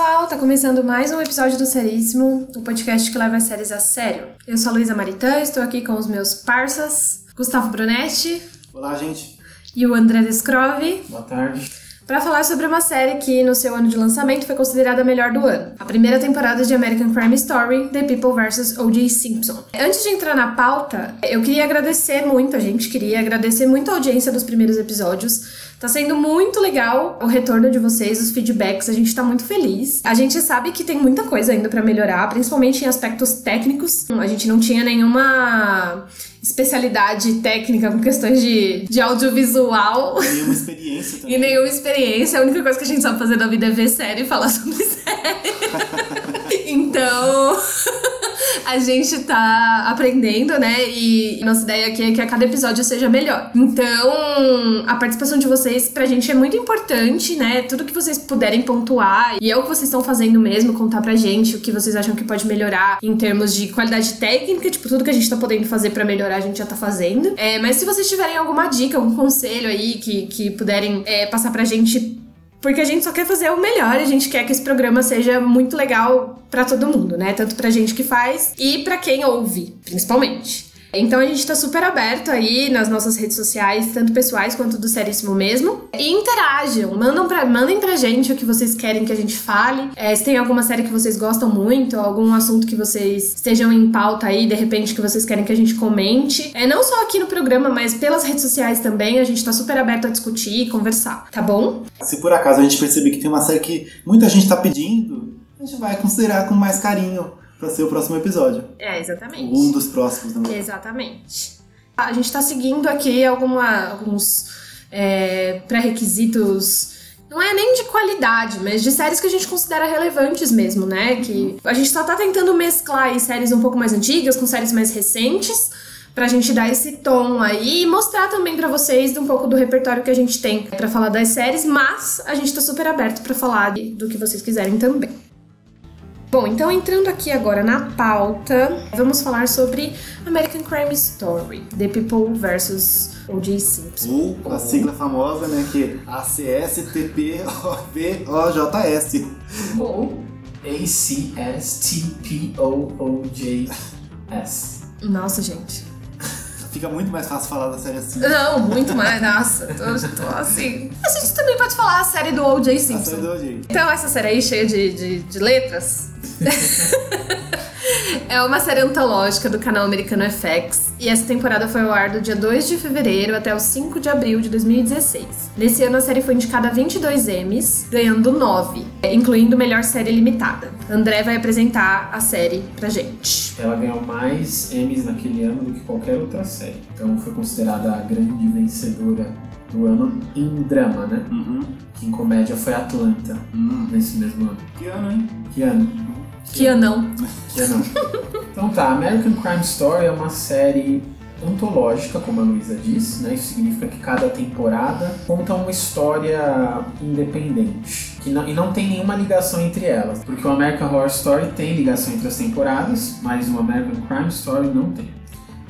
pessoal, tá começando mais um episódio do Seríssimo, o um podcast que leva as séries a sério. Eu sou a Luísa Maritã, estou aqui com os meus parças, Gustavo Brunetti. Olá, gente. E o André Descrove. Boa tarde para falar sobre uma série que, no seu ano de lançamento, foi considerada a melhor do ano. A primeira temporada de American Crime Story, The People vs. O.J. Simpson. Antes de entrar na pauta, eu queria agradecer muito, a gente queria agradecer muito a audiência dos primeiros episódios. Tá sendo muito legal o retorno de vocês, os feedbacks, a gente tá muito feliz. A gente sabe que tem muita coisa ainda para melhorar, principalmente em aspectos técnicos. A gente não tinha nenhuma especialidade técnica com questões de, de audiovisual. E nenhuma experiência também. e nenhuma experiência. A única coisa que a gente sabe fazer na vida é ver série e falar sobre série. então, a gente tá aprendendo, né? E nossa ideia aqui é que a cada episódio seja melhor. Então, a participação de vocês pra gente é muito importante, né? Tudo que vocês puderem pontuar. E é o que vocês estão fazendo mesmo, contar pra gente o que vocês acham que pode melhorar em termos de qualidade técnica, tipo, tudo que a gente tá podendo fazer para melhorar a gente já tá fazendo. É, mas se vocês tiverem alguma dica, algum conselho aí que, que puderem é, passar pra gente porque a gente só quer fazer o melhor, a gente quer que esse programa seja muito legal para todo mundo, né? Tanto pra gente que faz e para quem ouve, principalmente. Então a gente tá super aberto aí nas nossas redes sociais, tanto pessoais quanto do Seríssimo mesmo. E interajam, mandam pra, mandem pra gente o que vocês querem que a gente fale. É, se tem alguma série que vocês gostam muito, algum assunto que vocês estejam em pauta aí, de repente, que vocês querem que a gente comente. É não só aqui no programa, mas pelas redes sociais também, a gente tá super aberto a discutir e conversar, tá bom? Se por acaso a gente perceber que tem uma série que muita gente tá pedindo, a gente vai considerar com mais carinho para ser o próximo episódio. É, exatamente. Um dos próximos, não Exatamente. A gente está seguindo aqui alguma, alguns é, pré-requisitos não é nem de qualidade, mas de séries que a gente considera relevantes mesmo, né? Que a gente só tá tentando mesclar séries um pouco mais antigas com séries mais recentes pra gente dar esse tom aí e mostrar também para vocês um pouco do repertório que a gente tem para falar das séries, mas a gente tá super aberto para falar do que vocês quiserem também. Bom, então entrando aqui agora na pauta, vamos falar sobre American Crime Story, The People vs. O.J. Simpson. Ou a sigla famosa, né, que é ACSTPOVOJS. Ou ACSTPOOJS. Nossa, gente. Fica muito mais fácil falar da série assim. Não, muito mais. Nossa, tô, tô assim. A gente também pode falar a série do O.J. Simpson. A série do O.J. Então, essa série aí cheia de, de, de letras. É uma série antológica do canal americano FX e essa temporada foi ao ar do dia 2 de fevereiro até o 5 de abril de 2016. Nesse ano a série foi indicada a 22 Emmys, ganhando 9, incluindo melhor série limitada. André vai apresentar a série pra gente. Ela ganhou mais Emmys naquele ano do que qualquer outra série, então foi considerada a grande vencedora do ano em drama, né? Uhum. Que em comédia foi Atlanta, uhum. nesse mesmo ano. Que ano, hein? Que ano? Que anão. Que anão. então tá, American Crime Story é uma série antológica, como a Luísa disse, né? Isso significa que cada temporada conta uma história independente. Que não, e não tem nenhuma ligação entre elas. Porque o American Horror Story tem ligação entre as temporadas, mas o American Crime Story não tem.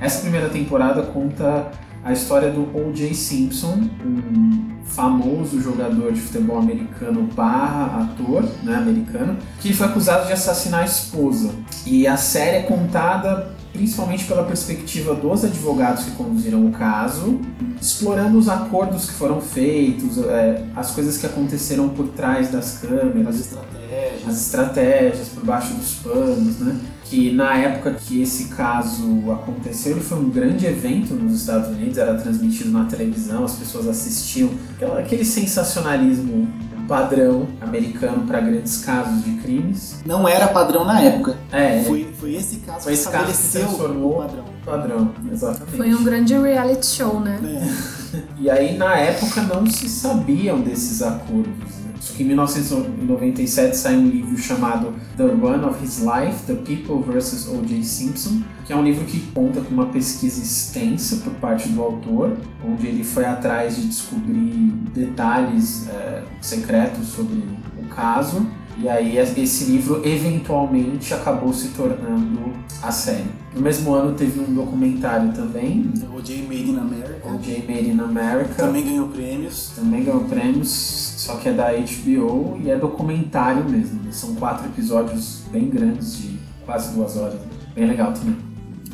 Essa primeira temporada conta a história do O.J. Simpson, um famoso jogador de futebol americano barra ator né, americano, que foi acusado de assassinar a esposa. E a série é contada principalmente pela perspectiva dos advogados que conduziram o caso, explorando os acordos que foram feitos, é, as coisas que aconteceram por trás das câmeras, as estratégias, as estratégias por baixo dos panos, né? Que na época que esse caso aconteceu, ele foi um grande evento nos Estados Unidos, era transmitido na televisão, as pessoas assistiam, aquele sensacionalismo padrão americano para grandes casos de crimes. Não era padrão na época. É. Foi, foi esse caso foi esse que caso que transformou o padrão. Padrão, exatamente. Foi um grande reality show, né? É. E aí na época não se sabiam desses acordos. Só que em 1997 sai um livro chamado The Run of His Life, The People vs. O.J. Simpson, que é um livro que conta com uma pesquisa extensa por parte do autor, onde ele foi atrás de descobrir detalhes é, secretos sobre o caso. E aí esse livro eventualmente acabou se tornando a série. No mesmo ano teve um documentário também. O J Made in America. O J Made in America. Também ganhou prêmios. Também ganhou prêmios Só que é da HBO e é documentário mesmo. né? São quatro episódios bem grandes de quase duas horas. Bem legal também.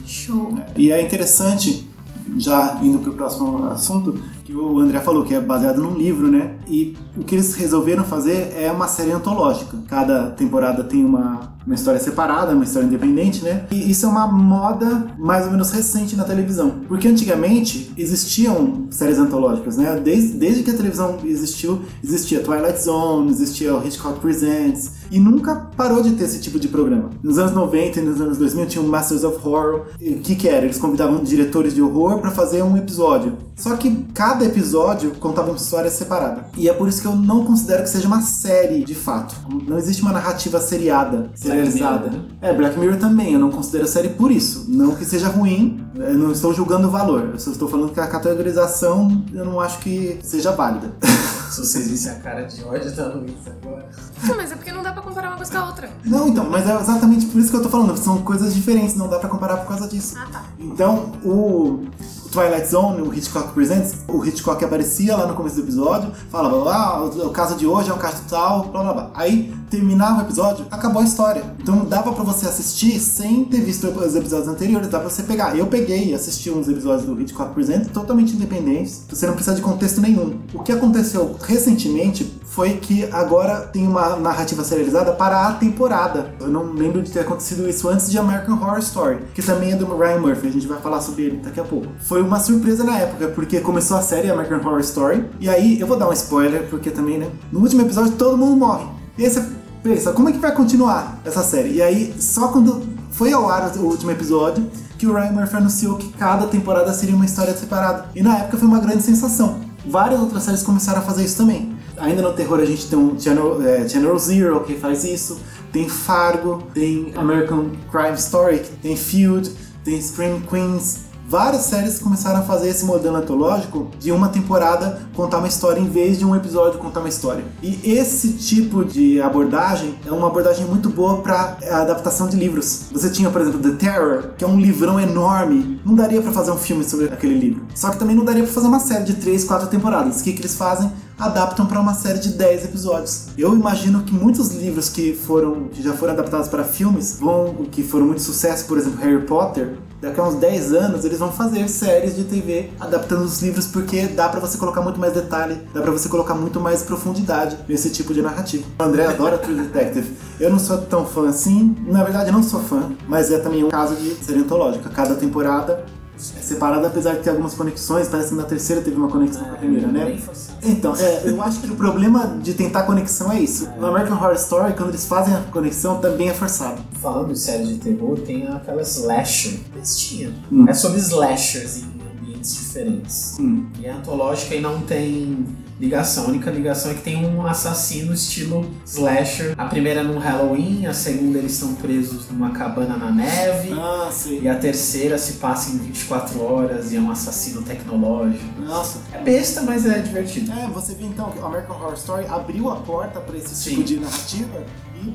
Show. E é interessante, já indo para o próximo assunto, que o André falou que é baseado num livro, né? E o que eles resolveram fazer é uma série antológica. Cada temporada tem uma, uma história separada, uma história independente, né? E isso é uma moda mais ou menos recente na televisão. Porque antigamente existiam séries antológicas, né? Desde, desde que a televisão existiu, existia Twilight Zone, existia o Hitchcock Presents, e nunca parou de ter esse tipo de programa. Nos anos 90 e nos anos 2000 tinha o Masters of Horror. O que que era? Eles convidavam diretores de horror para fazer um episódio. Só que cada episódio contava uma história separada. E é por isso que eu não considero que seja uma série de fato. Não existe uma narrativa seriada, serializada. Mirror, né? É, Black Mirror também, eu não considero série por isso. Não que seja ruim, eu não estou julgando o valor. Eu só estou falando que a categorização eu não acho que seja válida. Se vocês vissem a cara de ódio da Luísa agora. Não, mas é porque não dá pra comparar uma coisa com a outra. Não, então, mas é exatamente por isso que eu tô falando. São coisas diferentes, não dá pra comparar por causa disso. Ah, tá. Então, o Twilight Zone, o Hitchcock Presents, o Hitchcock aparecia lá no começo do episódio, falava, ah, o caso de hoje é um caso tal, blá blá blá. Aí terminava o episódio, acabou a história. Então dava pra você assistir sem ter visto os episódios anteriores, dá pra você pegar. Eu peguei e assisti uns episódios do Hitchcock Presents totalmente independentes, você não precisa de contexto nenhum. O que aconteceu recentemente foi que agora tem uma narrativa serializada para a temporada. Eu não lembro de ter acontecido isso antes de American Horror Story, que também é do Ryan Murphy, a gente vai falar sobre ele daqui a pouco. Foi uma surpresa na época, porque começou a série American Horror Story, e aí eu vou dar um spoiler, porque também, né? No último episódio todo mundo morre. E aí você pensa, como é que vai continuar essa série? E aí, só quando foi ao ar o último episódio, que o Ryan Murphy anunciou que cada temporada seria uma história separada. E na época foi uma grande sensação. Várias outras séries começaram a fazer isso também. Ainda no terror a gente tem um Channel, é, Zero que faz isso, tem Fargo, tem American Crime Story, tem Feud, tem Scream Queens. Várias séries começaram a fazer esse modelo antológico de uma temporada contar uma história em vez de um episódio contar uma história. E esse tipo de abordagem é uma abordagem muito boa para adaptação de livros. Você tinha, por exemplo, The Terror, que é um livrão enorme. Não daria para fazer um filme sobre aquele livro. Só que também não daria para fazer uma série de 3, 4 temporadas. O que, que eles fazem? Adaptam para uma série de 10 episódios. Eu imagino que muitos livros que foram que já foram adaptados para filmes, vão que foram muito sucesso, por exemplo, Harry Potter, daqui a uns 10 anos eles vão fazer séries de TV adaptando os livros porque dá para você colocar muito mais detalhe, dá para você colocar muito mais profundidade nesse tipo de narrativa. O André adora True Detective. Eu não sou tão fã assim, na verdade eu não sou fã, mas é também um caso de série antológica. Cada temporada separada, apesar de ter algumas conexões, parece que na terceira teve uma conexão com a primeira, né? Bem forçado. Então, é, eu acho que o problema de tentar conexão é isso. No American Horror Story, quando eles fazem a conexão, também é forçado. Falando de série de terror, tem aquela slasher bestinha. Hum. É sobre slashers em ambientes diferentes. Hum. E é antológica e não tem ligação. A única ligação é que tem um assassino estilo slasher. A primeira é no Halloween, a segunda eles estão presos numa cabana na neve. Ah, sim. E a terceira se passa em 24 horas e é um assassino tecnológico. Nossa. É besta, mas é divertido. É, você vê então que o American Horror Story abriu a porta para esse Sim. tipo de narrativa e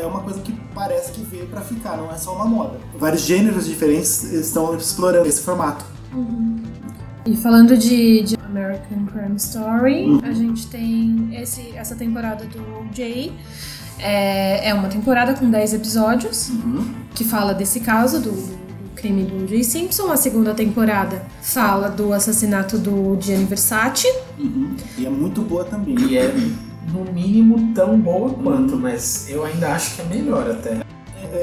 é uma coisa que parece que veio para ficar, não é só uma moda. Vários gêneros diferentes estão explorando esse formato. E falando de, de American Crime Story, a gente tem esse, essa temporada do Jay. É, é uma temporada com 10 episódios Uhum. que fala desse caso do, do crime do Jay Simpson. A segunda temporada fala do assassinato do Gianni Versace. Uhum. E é muito boa também. E é, no mínimo, tão boa quanto, mas eu ainda acho que é melhor até.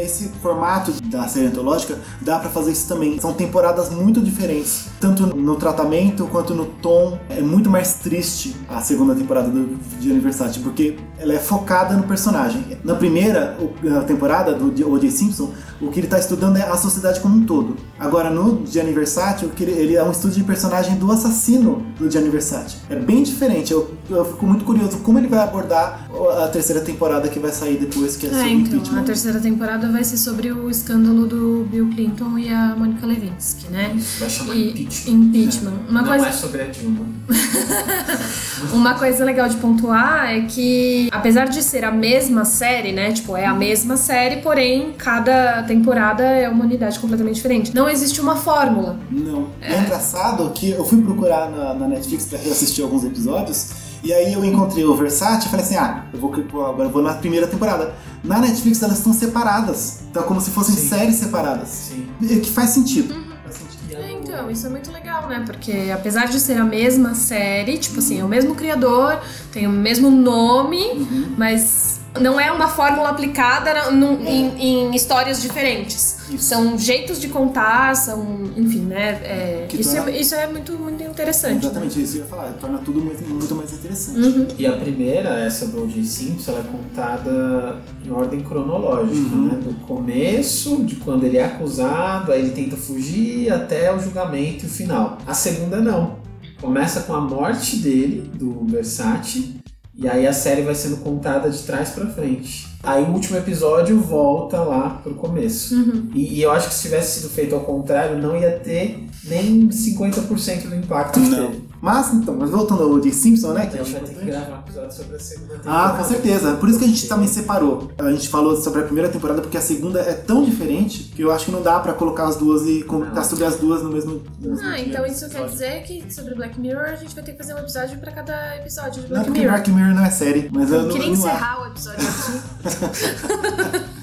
Esse formato da série antológica dá pra fazer isso também. São temporadas muito diferentes, tanto no tratamento quanto no tom. É muito mais triste a segunda temporada do de Versace, porque ela é focada no personagem. Na primeira o- a temporada do O.J. Simpson, o que ele tá estudando é a sociedade como um todo. Agora no Gianni Versace, ele, ele é um estudo de personagem do assassino do Gianni Versace. É bem diferente. Eu, eu fico muito curioso como ele vai abordar a terceira temporada que vai sair depois, que é É, sobre então, impeachment. a terceira temporada vai ser sobre o escândalo do Bill Clinton e a Monica Lewinsky, né? Isso vai chamar E impeachment. impeachment. Uma Não coisa é sobre a Dilma. Uma coisa legal de pontuar é que, apesar de ser a mesma série, né? Tipo, é a mesma série, porém, cada temporada é uma unidade completamente diferente. Não existe uma fórmula. Não. É, engraçado que eu fui procurar na, na Netflix pra reassistir alguns episódios. E aí eu encontrei o Versace e falei assim, ah, eu vou, agora eu vou na primeira temporada. Na Netflix elas estão separadas. Então é como se fossem Sim. séries separadas. Sim. E Que faz sentido. Uhum. Faz sentido. É, então, isso é muito legal, né? Porque apesar de ser a mesma série, tipo assim, é o mesmo criador, tem o mesmo nome, mas não é uma fórmula aplicada num- em, em histórias diferentes. Isso. São jeitos de contar, são, enfim, né? é, isso, torna- é, isso é muito, muito interessante. né? Exatamente isso que eu ia falar. Torna tudo muito, muito mais interessante. Uhum. E a primeira, essa do O.J. Simpson, ela é contada em ordem cronológica, Uhum. né? Do começo, de quando ele é acusado, aí ele tenta fugir, até o julgamento e o final. A segunda não. Começa com a morte dele, do Versace, e aí a série vai sendo contada de trás pra frente. Aí o último episódio volta lá pro começo. Uhum. E, e eu acho que se tivesse sido feito ao contrário, não ia ter nem 50% do impacto Não. teve. Mas, então, mas voltando ao de Simpson, né? A Que é gente vai ter que gravar um episódio sobre a segunda temporada. Ah, com certeza. Por isso que a gente também separou. A gente falou sobre a primeira temporada porque a segunda é tão diferente que eu acho que não dá pra colocar as duas e comentar sobre as duas no mesmo, no mesmo Ah, dia. então isso quer dizer que sobre Black Mirror a gente vai ter que fazer um episódio pra cada episódio de Não é Black porque Mirror. Black Mirror não é série, mas eu, Eu não, queria não encerrar o episódio aqui.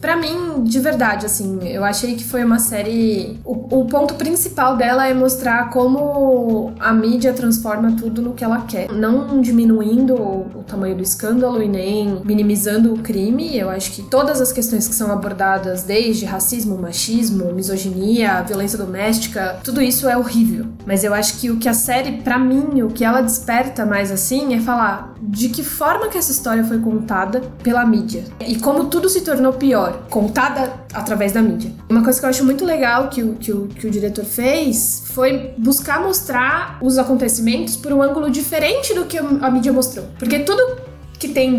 Pra mim, de verdade, assim, eu achei que foi uma série. O, o ponto principal dela é mostrar como a mídia transforma tudo no que ela quer. Não diminuindo o, o tamanho do escândalo e nem minimizando o crime. Eu acho que todas as questões que são abordadas, desde racismo, machismo, misoginia, violência doméstica, tudo isso é horrível. Mas eu acho que o que a série, pra mim, o que ela desperta mais assim é falar de que forma que essa história foi contada pela mídia e como tudo se tornou pior, contada através da mídia. Uma coisa que eu acho muito legal que o, que o, que o diretor fez foi buscar mostrar os acontecimentos por um ângulo diferente do que a mídia mostrou. Porque tudo que tem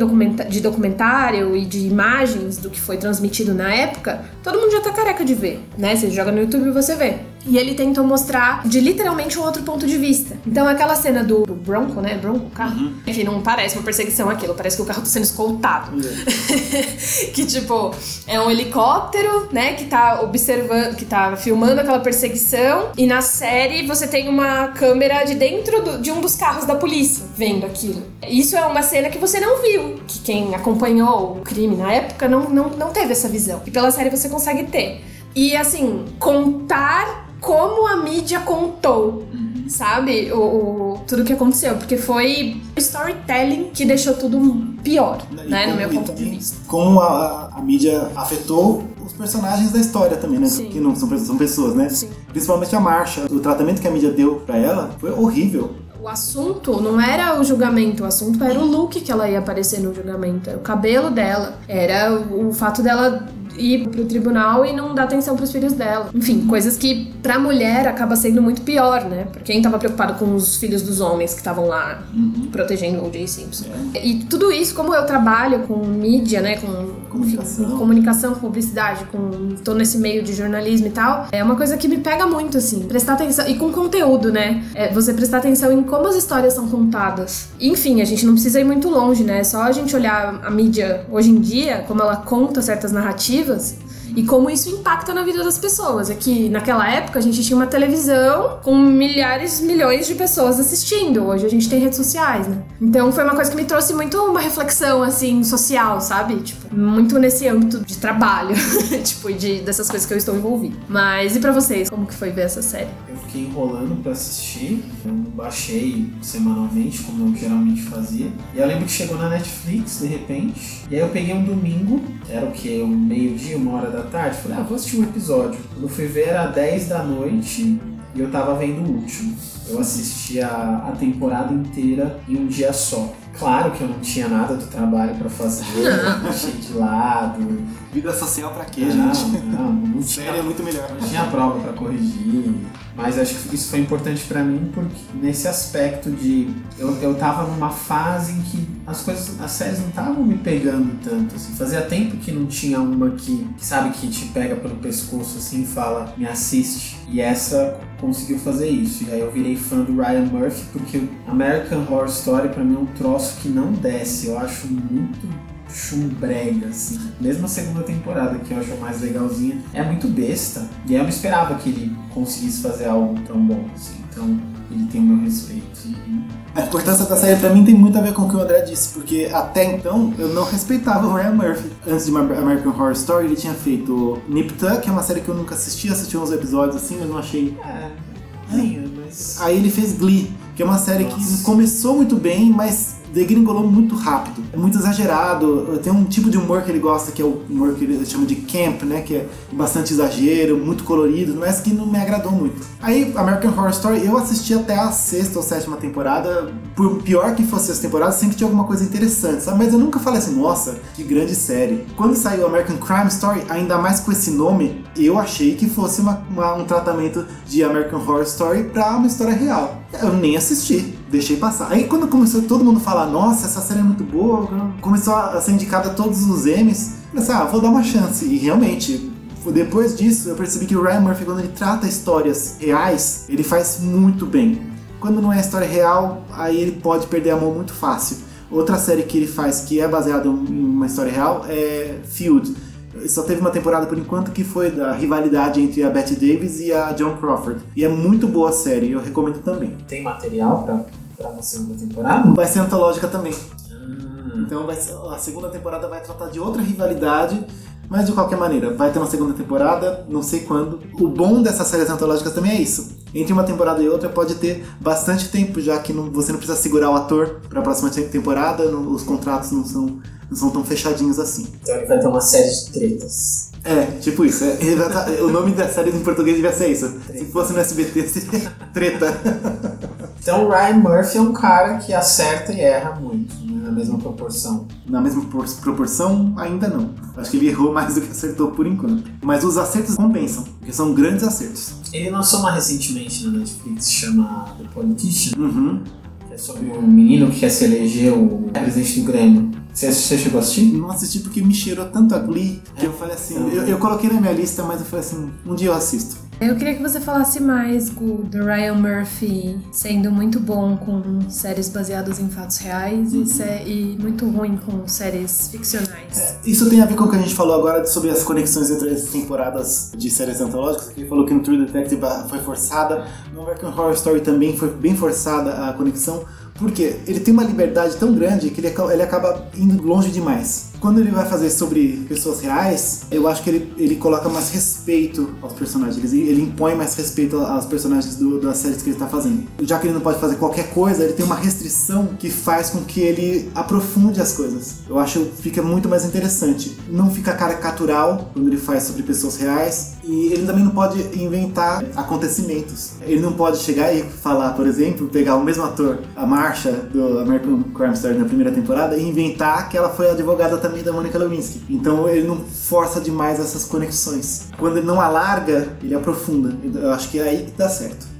de documentário e de imagens do que foi transmitido na época, todo mundo já tá careca de ver, né? Você joga no YouTube e você vê. E ele tentou mostrar de literalmente um outro ponto de vista. Então aquela cena do, do Bronco, né? Bronco, o carro. Que não parece uma perseguição aquilo, parece que o carro tá sendo escoltado. que tipo, é um helicóptero, né, que tá observando, que tá filmando aquela perseguição. E na série você tem uma câmera de dentro do- de um dos carros da polícia vendo aquilo. Isso é uma cena que você não viu, que quem acompanhou o crime na época não, não, não teve essa visão. E pela série você consegue ter. E assim, contar como a mídia contou sabe? O, o- tudo que aconteceu. Porque foi storytelling que deixou tudo pior, E né? No como- meu e ponto de vista. Como a, a- mídia afetou os personagens da história também, né? Sim. Que não são, pessoas- são pessoas, né? Sim. Principalmente a Marcha. O tratamento que a mídia deu pra ela foi horrível. O assunto não era o julgamento, o assunto era o look que ela ia aparecer no julgamento, era o cabelo dela, era o fato dela ir pro tribunal e não dar atenção pros filhos dela. Enfim, coisas que pra mulher acaba sendo muito pior, né? Porque quem tava preocupado com os filhos dos homens que estavam lá protegendo o O.J. Simpson. E tudo isso, como eu trabalho com mídia, né, com Comunicação. com comunicação, com publicidade, com tô nesse meio de jornalismo e tal, é uma coisa que me pega muito assim, prestar atenção e com conteúdo, né? É você prestar atenção em como as histórias são contadas. Enfim, a gente não precisa ir muito longe, né? É só a gente olhar a mídia hoje em dia, como ela conta certas narrativas e como isso impacta na vida das pessoas. É que naquela época a gente tinha uma televisão com milhares, milhões de pessoas assistindo. Hoje a gente tem redes sociais, né? Então foi uma coisa que me trouxe muito uma reflexão, assim, social, sabe? Tipo, muito nesse âmbito de trabalho, tipo, de, dessas coisas que eu estou envolvida. Mas e pra vocês, como que foi ver essa série? Eu fiquei enrolando pra assistir, eu baixei semanalmente, como eu geralmente fazia. E eu lembro que chegou na Netflix, de repente, e aí eu peguei um domingo, era o que? Um meio-dia, uma hora da tarde, falei, ah, vou assistir um episódio. Quando eu fui ver era 10 da noite e eu tava vendo o último. Eu assisti a, a temporada inteira em um dia só. Claro que eu não tinha nada do trabalho pra fazer, deixei de lado. Vida social pra quê, Não, gente? não, não Série é tinha muito melhor. não tinha prova pra corrigir. Mas acho que isso foi importante para mim porque nesse aspecto de eu, eu tava numa fase em que as coisas, as séries não estavam me pegando tanto, assim. Fazia tempo que não tinha uma que, sabe que te pega pelo pescoço assim e fala, me assiste. E essa conseguiu fazer isso. E aí eu virei fã do Ryan Murphy porque American Horror Story para mim é um troço que não desce. Eu acho muito chumbrega, assim. Mesmo a segunda temporada, que eu acho mais legalzinha, é muito besta. E eu não esperava que ele conseguisse fazer algo tão bom, assim. Então, ele tem o meu respeito. A importância da série pra mim tem muito a ver com o que o André disse, porque até então eu não respeitava o Ryan Murphy. Antes de American Horror Story, ele tinha feito Nip Tuck, que é uma série que eu nunca assisti, assisti uns episódios assim, mas não achei. É, é mas. Aí ele fez Glee, que é uma série Nossa. que começou muito bem, mas degringolou muito rápido. É muito exagerado. Tem um tipo de humor que ele gosta, que é o humor que ele chama de camp, né? Que é bastante exagero, muito colorido, mas que não me agradou muito. Aí, American Horror Story, eu assisti até a sexta ou sétima temporada. Por pior que fosse as temporadas, sempre tinha alguma coisa interessante, sabe? Mas eu nunca falei assim, nossa, que grande série. Quando saiu American Crime Story, ainda mais com esse nome, eu achei que fosse uma, uma- um tratamento de American Horror Story pra uma história real. Eu nem assisti, deixei passar. Aí quando começou todo mundo a falar, nossa, essa série é muito boa, começou a ser indicada a todos os Emmys, eu pensei, ah, vou dar uma chance. E realmente, depois disso, eu percebi que o Ryan Murphy, quando ele trata histórias reais, ele faz muito bem. Quando não é história real, aí ele pode perder a mão muito fácil. Outra série que ele faz que é baseada em uma história real é Field. Só teve uma temporada por enquanto que foi da rivalidade entre a Betty Davis e a Joan Crawford. E é muito boa a série, eu recomendo também. Tem material pra, segunda temporada? Vai ser antológica também. Ah, Então vai ser- a segunda temporada vai tratar de outra rivalidade, mas de qualquer maneira, vai ter uma segunda temporada, não sei quando. O bom dessas séries antológicas também é isso. Entre uma temporada e outra pode ter bastante tempo, já que não- você não precisa segurar o ator para a próxima te- temporada, não- os contratos não são, não são tão fechadinhos assim. então ele vai ter uma série de tretas. É, tipo isso. é- tá- o nome da série em português devia ser isso. Se fosse no SBT, seria treta. Então o Ryan Murphy é um cara que acerta e erra muito, né, na mesma proporção. Na mesma por- proporção, ainda não. Acho que ele errou mais do que acertou por enquanto. Mas os acertos compensam, porque são grandes acertos. Ele lançou uma recentemente na Netflix, chama The Politician, Uhum. que é sobre um menino que quer se eleger o presidente do Grêmio. Você, você chegou a assistir? Não assisti porque me cheirou tanto a Glee que eu falei assim. Eu, eu coloquei na minha lista, mas eu falei assim: um dia eu assisto. Eu queria que você falasse mais Gu, do Ryan Murphy sendo muito bom com séries baseadas em fatos reais e, sé- e muito ruim com séries ficcionais. Isso tem a ver com o que a gente falou agora sobre as conexões entre as temporadas de séries antológicas. Ele falou que no True Detective foi forçada, no American Horror Story também foi bem forçada a conexão. Porque ele tem uma liberdade tão grande que ele, ele acaba indo longe demais. Quando ele vai fazer sobre pessoas reais, eu acho que ele, ele coloca mais respeito aos personagens. Ele, ele impõe mais respeito aos personagens do- das séries que ele está fazendo. Já que ele não pode fazer qualquer coisa, ele tem uma restrição que faz com que ele aprofunde as coisas. Eu acho que fica muito mais interessante. Não fica caricatural quando ele faz sobre pessoas reais. E ele também não pode inventar acontecimentos. Ele não pode chegar e falar, por exemplo, pegar o mesmo ator, a Marsha do American Crime Story na primeira temporada, e inventar que ela foi advogada também da Monica Lewinsky. Então ele não força demais essas conexões. Quando ele não alarga, ele aprofunda. Eu acho que é aí que dá certo.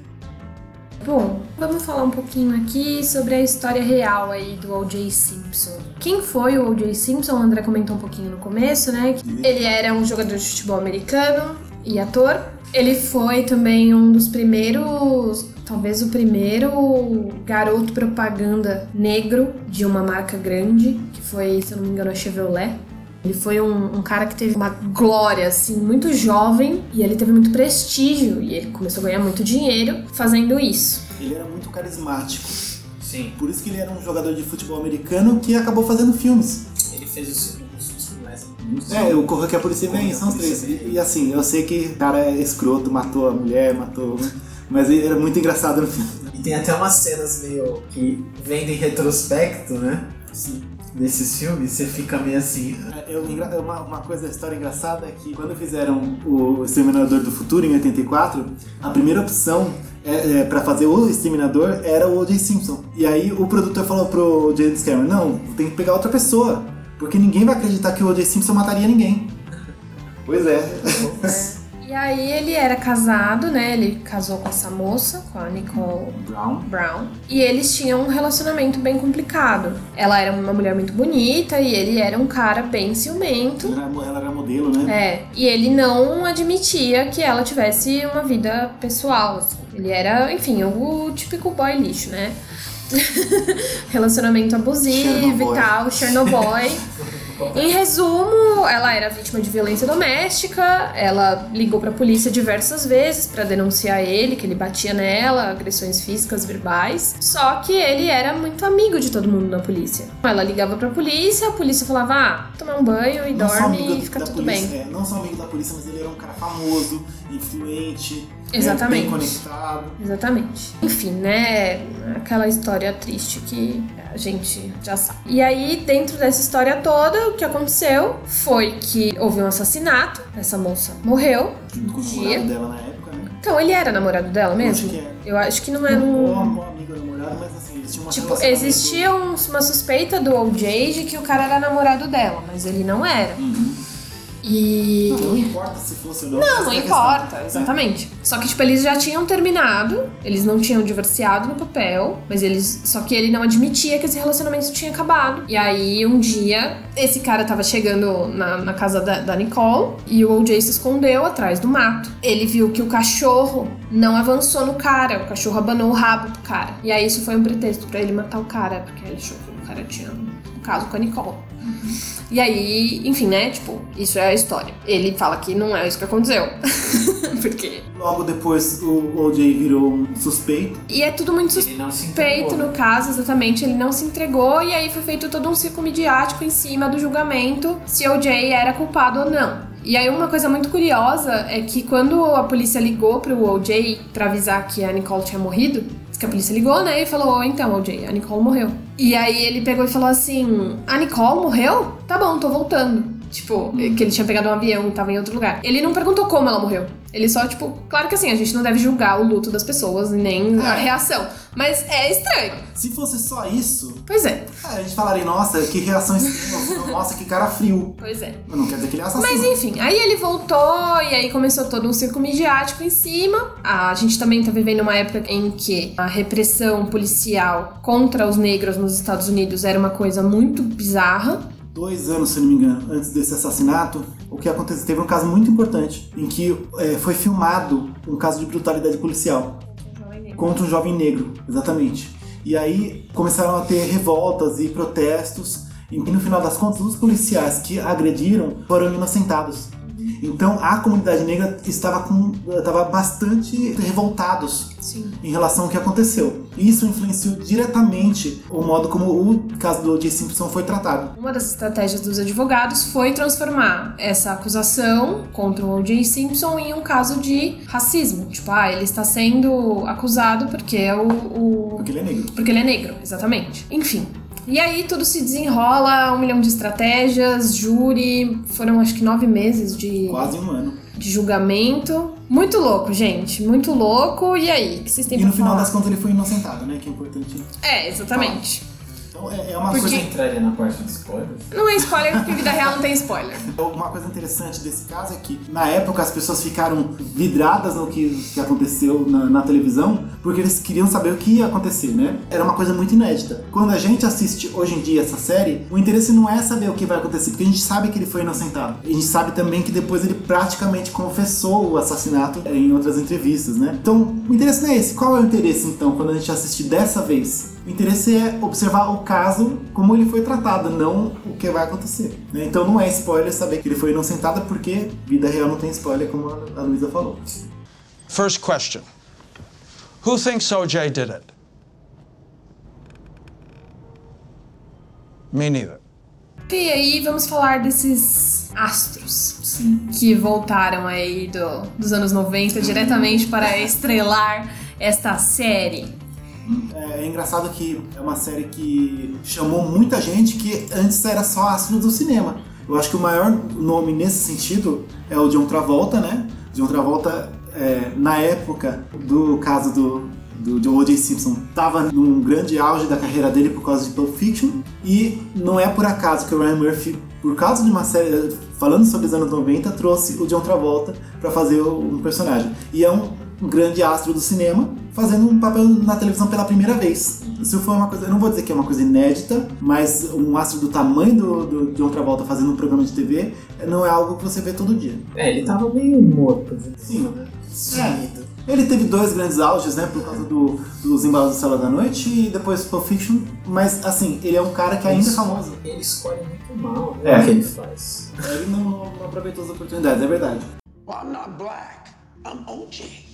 Bom, vamos falar um pouquinho aqui sobre a história real aí do O.J. Simpson. Quem foi o O.J. Simpson? O André comentou um pouquinho no começo, né? Ele era um jogador de futebol americano e ator. Ele foi também um dos primeiros, talvez o primeiro garoto propaganda negro de uma marca grande, que foi, se eu não me engano, a Chevrolet. Ele foi um, um cara que teve uma glória, assim, muito jovem e ele teve muito prestígio e ele começou a ganhar muito dinheiro fazendo isso. Ele era muito carismático. Sim. Por isso que ele era um jogador de futebol americano que acabou fazendo filmes. Ele fez os É, o Correio que a Polícia Vem, são os três. E, e assim, eu sei que o cara é escroto, matou a mulher, matou. Mas era muito engraçado. E tem até umas cenas meio que vendem retrospecto, né? Sim. Desses filmes, você fica meio assim. É, eu- engra- uma, uma coisa da história engraçada é que quando fizeram o Exterminador do Futuro em 84, a primeira opção é, é, para fazer o Exterminador era o O.J. Simpson. E aí o produtor falou pro James Cameron: Não, tem que pegar outra pessoa, porque ninguém vai acreditar que o O.J. Simpson mataria ninguém. Pois é. E aí ele era casado, né? Ele casou com essa moça, com a Nicole Brown. Brown. E eles tinham um relacionamento bem complicado. Ela era uma mulher muito bonita e ele era um cara bem ciumento. Ela era, ela era modelo, né? É, e ele não admitia que ela tivesse uma vida pessoal. assim. Ele era, enfim, o típico boy lixo, né? Relacionamento abusivo Chernobyl. e tal, Chernobyl. Em resumo, ela era vítima de violência doméstica. Ela ligou pra polícia diversas vezes pra denunciar ele, que ele batia nela, agressões físicas, verbais. Só que ele era muito amigo de todo mundo na polícia. Ela ligava pra polícia, a polícia falava: "Ah, tomar um banho e Não dorme e fica da tudo polícia, bem". é, não só amigo da polícia, mas ele era um cara famoso, influente, Exatamente. bem conectado. Exatamente. Enfim, né? Aquela história triste que a gente já sabe. E aí, dentro dessa história toda, o que aconteceu foi que houve um assassinato, essa moça morreu. O namorado dela na época, né? Então, ele era namorado dela mesmo? acho que é. Eu acho que não era Ou um. uma amiga namorada, mas assim, eles tinham uma Tipo, existia um- uma suspeita do OJ de que o cara era namorado dela, mas ele não era. Uhum. E. Não, não importa se fosse ou não. Não, não é importa, questão. exatamente. Só que, tipo, eles já tinham terminado, eles não tinham divorciado no papel, mas eles. Só que ele não admitia que esse relacionamento tinha acabado. E aí, um dia, esse cara tava chegando na, na casa da, da Nicole e o OJ se escondeu atrás do mato. Ele viu que o cachorro não avançou no cara, o cachorro abanou o rabo do cara. E aí, isso foi um pretexto pra ele matar o cara, porque ele achou que o cara tinha um caso com a Nicole. E aí, enfim, né? Tipo, isso é a história. Ele fala que não é isso que aconteceu. Porque. Logo depois o OJ virou um suspeito. E é tudo muito suspeito no né? caso, exatamente. Ele não se entregou e aí foi feito todo um circo midiático em cima do julgamento se OJ era culpado ou não. E aí uma coisa muito curiosa é que quando a polícia ligou pro OJ pra avisar que a Nicole tinha morrido, diz que a polícia ligou, né, e falou, "Oh, então, OJ, a Nicole morreu. E aí ele pegou e falou assim, a Nicole morreu? Tá bom, tô voltando. Tipo, que ele tinha pegado um avião e tava em outro lugar. Ele não perguntou como ela morreu. Ele só, tipo, claro que assim, a gente não deve julgar o luto das pessoas, nem a É. reação. Mas é estranho. Se fosse só isso, Pois é, a gente falaria, nossa, que reação extrema, nossa, que cara frio. pois é. Mas não quer dizer que ele é assassino. Mas enfim, aí ele voltou e aí começou todo um circo midiático em cima. A gente também tá vivendo uma época em que a repressão policial contra os negros nos Estados Unidos era uma coisa muito bizarra. Dois anos, se não me engano, antes desse assassinato, o que aconteceu? Teve um caso muito importante em que é, foi filmado um caso de brutalidade policial contra um jovem negro, exatamente. E aí começaram a ter revoltas e protestos, e no final das contas, os policiais que agrediram foram inocentados. Então a comunidade negra estava, com, estava bastante revoltados Sim. em relação ao que aconteceu. E isso influenciou diretamente o modo como o caso do O.J. Simpson foi tratado. Uma das estratégias dos advogados foi transformar essa acusação contra o O.J. Simpson em um caso de racismo. Tipo, ah, ele está sendo acusado porque é o- o, Porque ele é negro. Porque ele é negro, exatamente. Enfim. E aí tudo se desenrola, um milhão de estratégias, júri, foram acho que nove meses de, Quase um ano. de julgamento. Muito louco, gente, muito louco. E aí, o que vocês têm E pra no final falar? das contas ele foi inocentado, né? Que é importante. É, exatamente. Então é, é uma Porque- coisa. entraria na parte de spoilers? Não é spoiler, porque vida real não tem spoiler. Uma coisa interessante desse caso é que, na época, as pessoas ficaram vidradas no que, que aconteceu na, na televisão, porque eles queriam saber o que ia acontecer, né? Era uma coisa muito inédita. Quando a gente assiste hoje em dia essa série, o interesse não é saber o que vai acontecer, porque a gente sabe que ele foi inocentado. E a gente sabe também que depois ele praticamente confessou o assassinato é, em outras entrevistas, né? Então, o interesse não é esse. Qual é o interesse, então, quando a gente assiste dessa vez? O interesse é observar o caso como ele foi tratado, não o que vai acontecer. né? Então não é spoiler saber que ele foi inocentado, porque vida real não tem spoiler, como a a Luísa falou. First question Who thinks OJ did it? Me neither. E aí, vamos falar desses astros Sim. que voltaram aí do, dos anos 90 diretamente para estrelar esta série. É, é engraçado que é uma série que chamou muita gente que antes era só astro do cinema. Eu acho que o maior nome nesse sentido é o John Travolta, né? John Travolta, é, na época do caso do, do, do O.J. Simpson, estava num grande auge da carreira dele por causa de Pulp Fiction. E não é por acaso que o Ryan Murphy, por causa de uma série, falando sobre os anos 90, trouxe o John Travolta pra fazer um personagem. E é um grande astro do cinema, fazendo um papel na televisão pela primeira vez. Isso foi uma coisa, eu não vou dizer que é uma coisa inédita, mas um astro do tamanho do, do John Travolta fazendo um programa de TV não é algo que você vê todo dia. É, ele tava meio morto. Sim. né? É. Sumido. Ele teve dois grandes auges, né, por causa do, dos embalos do Céu da Noite e depois Pulp Fiction, mas assim, ele é um cara que ainda é famoso. Ele escolhe muito mal É. né, o que ele faz. Ele não, não aproveitou as oportunidades, é verdade. Well, I'm not black. I'm OJ.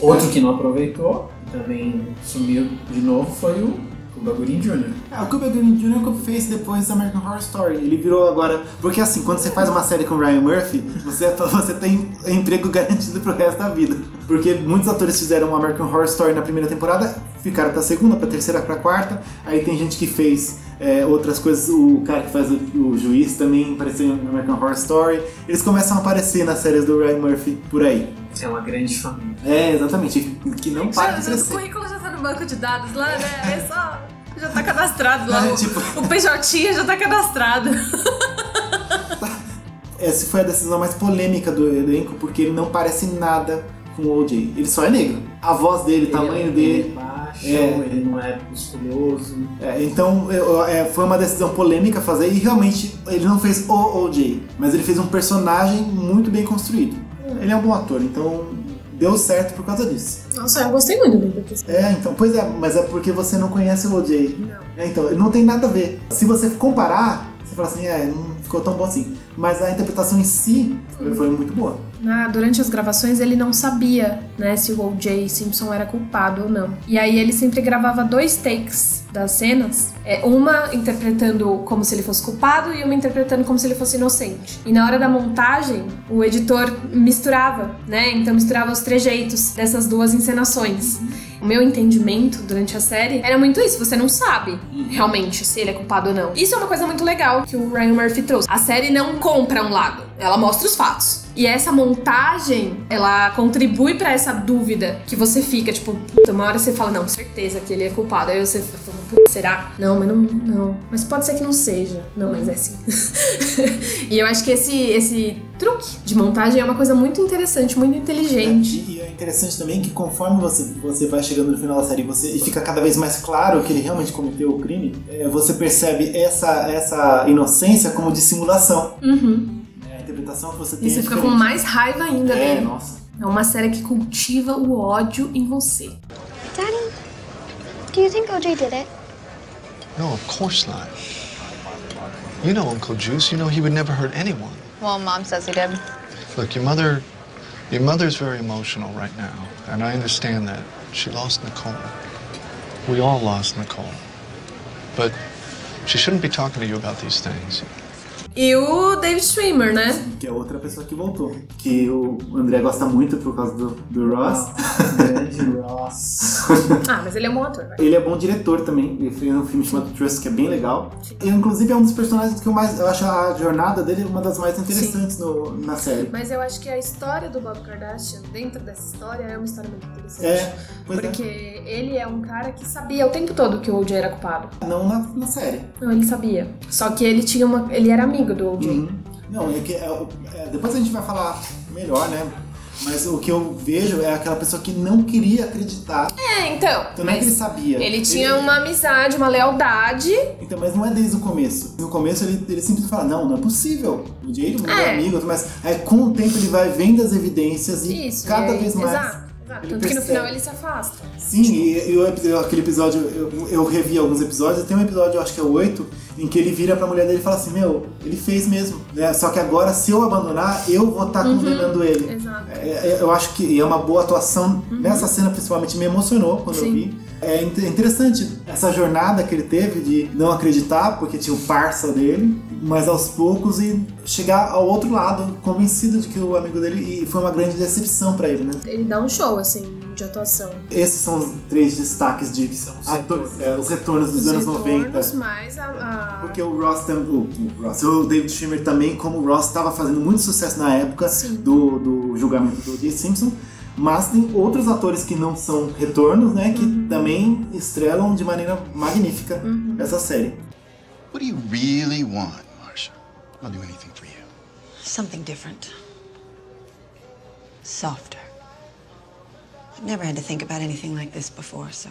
Outro que não aproveitou, e também sumiu de novo, foi o Cuba Gooding Jr. É, o Cuba Gooding Jr. que fez depois American Horror Story. Ele virou agora. Porque assim, quando você faz uma série com Ryan Murphy, você, você tem emprego garantido pro resto da vida. Porque muitos atores fizeram American Horror Story na primeira temporada, ficaram pra segunda, pra terceira, pra quarta. Aí tem gente que fez é, outras coisas. O cara que faz o, o juiz também apareceu em American Horror Story. Eles começam a aparecer nas séries do Ryan Murphy por aí. É uma grande família. É, exatamente. Que não para Já, de o currículo já tá no banco de dados lá, né? É só. Já tá cadastrado lá. É, o, tipo- o PJ já tá cadastrado. Essa foi a decisão mais polêmica do elenco, porque ele não parece nada com o OJ. Ele só é negro. A voz dele, o tamanho ele, dele. Ele é baixo, É. ele não é musculoso. É, então eu- é, foi uma decisão polêmica fazer e realmente ele não fez o OJ, mas ele fez um personagem muito bem construído. Ele é um bom ator, então deu certo por causa disso. Nossa, eu gostei muito do Lucas. É, então, pois é, mas é porque você não conhece o OJ. É, então, não tem nada a ver. Se você comparar, você fala assim, é, não ficou tão bom assim. Mas a interpretação em si foi, foi muito boa. Ah, durante as gravações ele não sabia, né, se o O.J. Simpson era culpado ou não. E aí ele sempre gravava dois takes das cenas, é, uma interpretando como se ele fosse culpado e uma interpretando como se ele fosse inocente. E na hora da montagem, o editor misturava, né? Então misturava os trejeitos dessas duas encenações. O meu entendimento durante a série era muito isso, você não sabe realmente se ele é culpado ou não. Isso é uma coisa muito legal que o Ryan Murphy trouxe. A série não compra um lado, ela mostra os fatos. E essa montagem, ela contribui pra essa dúvida que você fica, tipo, puta, uma hora você fala, não, certeza que ele é culpado. Aí você fala, "Puta, será? Não, mas não, não. Mas pode ser que não seja. Não, mas é sim. e eu acho que esse, esse truque de montagem é uma coisa muito interessante, muito inteligente. E é interessante também que conforme você, você vai chegando no final da série você, e fica cada vez mais claro que ele realmente cometeu o crime, é, você percebe essa, essa inocência como dissimulação. Uhum. É, a interpretação que você tem E você é fica com diferente. mais raiva ainda É, dele. nossa. É uma série que cultiva o ódio em você. Daddy, do you think OJ did it? No, of course not. You know Uncle Juice. You know he would never hurt anyone. Well, Mom says he did. Look, your mother, your mother's very emotional right now, and I understand that. She lost Nicole. We all lost Nicole. But she shouldn't be talking to you about these things. E o David Schwimmer, né? Que é outra pessoa que voltou. Que o André gosta muito por causa do, do Ross. Grande Ross. Ah, mas ele é um bom ator, vai. Ele é bom diretor também. Ele fez um filme chamado Trust, que é bem legal. E, inclusive, é um dos personagens que eu mais. Eu acho a jornada dele uma das mais interessantes no, na série. Mas eu acho que a história do Bob Kardashian, dentro dessa história, é uma história muito interessante. É, pois Porque ele é um cara que sabia o tempo todo que o OJ era culpado. é. Não na, na série. Não, ele sabia. Só que ele tinha uma. ele era amigo do OJ. Uhum. Não, é que é, é, depois a gente vai falar melhor, né? Mas o que eu vejo é aquela pessoa que não queria acreditar. É, então. Então não é que ele sabia. ele tinha uma amizade, uma lealdade. Então, mas não é desde o começo. No começo ele, ele simplesmente fala, não, não é possível. O Jay não é É. amigo, mas aí, com o tempo ele vai vendo as evidências e Isso. cada aí- vez mais. Exato. Tanto que no percebe. final ele se afasta. Sim, e, e o aquele episódio, eu, eu revi alguns episódios, e tem um episódio, eu acho que é o 8, em que ele vira pra mulher dele e fala assim, meu, ele fez mesmo, né? Só que agora, se eu abandonar, eu vou estar condenando ele. Exato. É, é, eu acho que é uma boa atuação. Nessa cena, principalmente, me emocionou quando eu Sim. vi. É in- interessante essa jornada que ele teve de não acreditar, porque tinha o parça dele, mas aos poucos e chegar ao outro lado, convencido de que o amigo dele. E foi uma grande decepção pra ele, né? Ele dá um show, assim, de atuação. Esses são os três destaques de os atores, retornos. é, os retornos dos Os anos retornos, 90. mais a. a- Porque o Ross, tam- o, o Ross, o David Schwimmer também, como o Ross estava fazendo muito sucesso na época Sim. do, do julgamento do J. Simpson, mas tem outros atores que não são retornos, né, que Uhum. também estrelam de maneira magnífica essa série. What do you really want, Marcia? I'll do anything for you. Something different. Softer. I've never had to think about anything like this before, so.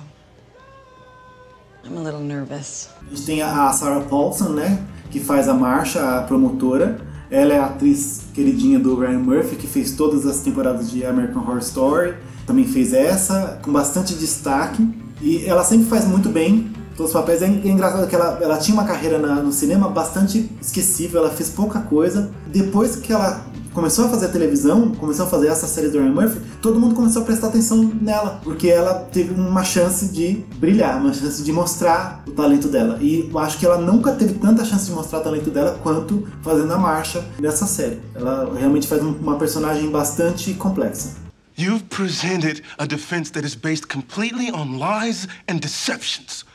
I'm a little nervous. A gente tem a Sarah Paulson, né? Que faz a marcha, a promotora. Ela é a atriz queridinha do Ryan Murphy, que fez todas as temporadas de American Horror Story. Também fez essa, com bastante destaque. E ela sempre faz muito bem todos os papéis. É engraçado que ela, ela tinha uma carreira na- no cinema bastante esquecível, ela fez pouca coisa. Depois que ela começou a fazer televisão, começou a fazer essa série do Ryan Murphy, todo mundo começou a prestar atenção nela, porque ela teve uma chance de brilhar, uma chance de mostrar o talento dela. E eu acho que ela nunca teve tanta chance de mostrar o talento dela quanto fazendo a marcha nessa série. Ela realmente faz um- uma personagem bastante complexa. You've presented a defense that is based completely on lies and deceptions.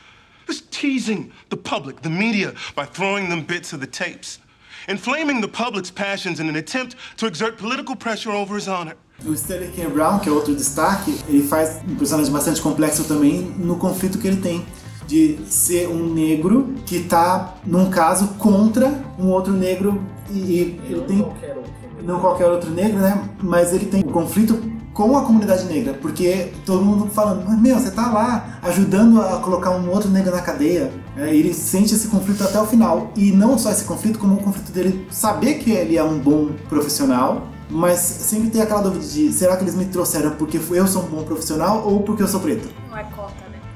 Just teasing the public, the media, by throwing them bits of the tapes. Inflaming the public's passions in an attempt to exert political pressure over his honor. O Sterling K. Brown, que é outro destaque, ele faz um personagem bastante complexo também no conflito que ele tem de ser um negro que tá num caso contra um outro negro e, e ele tem Qualquer outro. não qualquer outro negro, né? Mas ele tem um conflito com a comunidade negra, porque todo mundo falando, mas meu, você tá lá ajudando a colocar um outro negro na cadeia. É, ele sente esse conflito até o final. E não só esse conflito, como o conflito dele saber que ele é um bom profissional, mas sempre tem aquela dúvida de será que eles me trouxeram porque eu sou um bom profissional ou porque eu sou preto?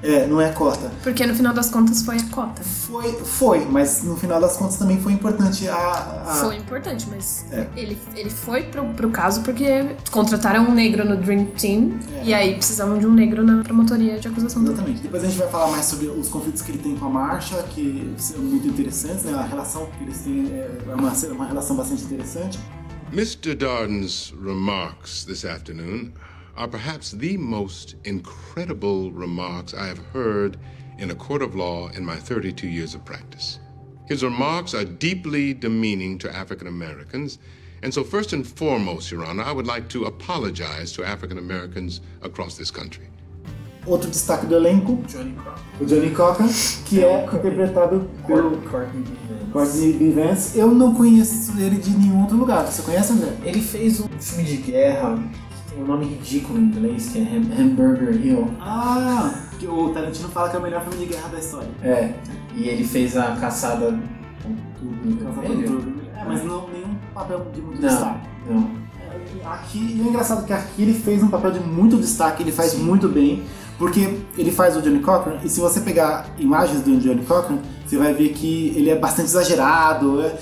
É? É, não é cota. Porque no final das contas foi a cota. Foi, foi, mas no final das contas também foi importante a. a- Foi importante, mas É. ele, ele foi pro, pro caso porque contrataram um negro no Dream Team e aí precisavam de um negro na promotoria de acusação também. Exatamente. Depois a gente vai falar mais sobre os conflitos que ele tem com a Marcha, que são muito interessantes, né? A relação que eles têm é uma, uma relação bastante interessante. Mr. Darden's remarks this afternoon are perhaps the most incredible remarks I have heard in a court of law in my 32 years of practice. His remarks are deeply demeaning to African Americans, and so, first and foremost, Your Honor, I would like to apologize to African Americans across this country. Outro destaque do elenco, Johnny Crocker. o Johnny Cochran, que é interpretado pelo Courtney B. Vance. Eu não conheço ele de nenhum outro lugar. Você conhece, André? Ele fez um filme de guerra que tem um nome ridículo em inglês, que é Ham- Hamburger Hill. Ah, que o Tarantino fala que é o melhor filme de guerra da história. É, e ele fez a caçada com tudo vermelho. É, mas não nenhum papel de muito Não, destaque. não. Aqui, e é engraçado que aqui ele fez um papel de muito destaque, ele faz muito bem, porque ele faz o Johnny Cochran, e se você pegar imagens do Johnny Cochran, você vai ver que ele é bastante exagerado. é- é-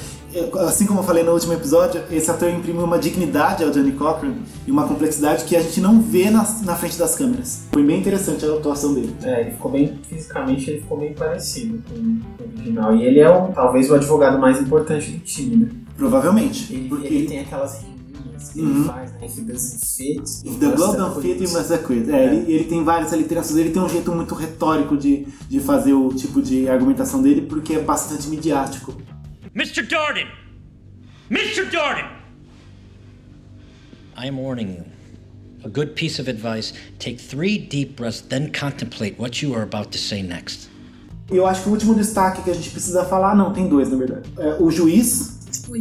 assim como eu falei no último episódio, esse ator imprimiu uma dignidade ao Johnny Cochran e uma complexidade que a gente não vê na, na frente das câmeras. Foi bem interessante a atuação dele. É, ele ficou bem, fisicamente ele ficou bem parecido com o original. E ele é o, talvez o advogado mais importante do time, né? Provavelmente. Ele, porque ele tem aquelas riminhas que Uhum. ele faz, né? If it doesn't fit, If the blood don't fit, you must quit. É, ele, ele tem várias aliterações, ele tem um jeito muito retórico de, de fazer o tipo de argumentação dele, porque é bastante midiático. Mr. Darden! Mr. Darden! I am warning you. A good piece of advice take three deep breaths, then contemplate what you are about to say next. Eu acho que o último destaque que a gente precisa falar, não, tem dois na verdade. É, o juiz, o,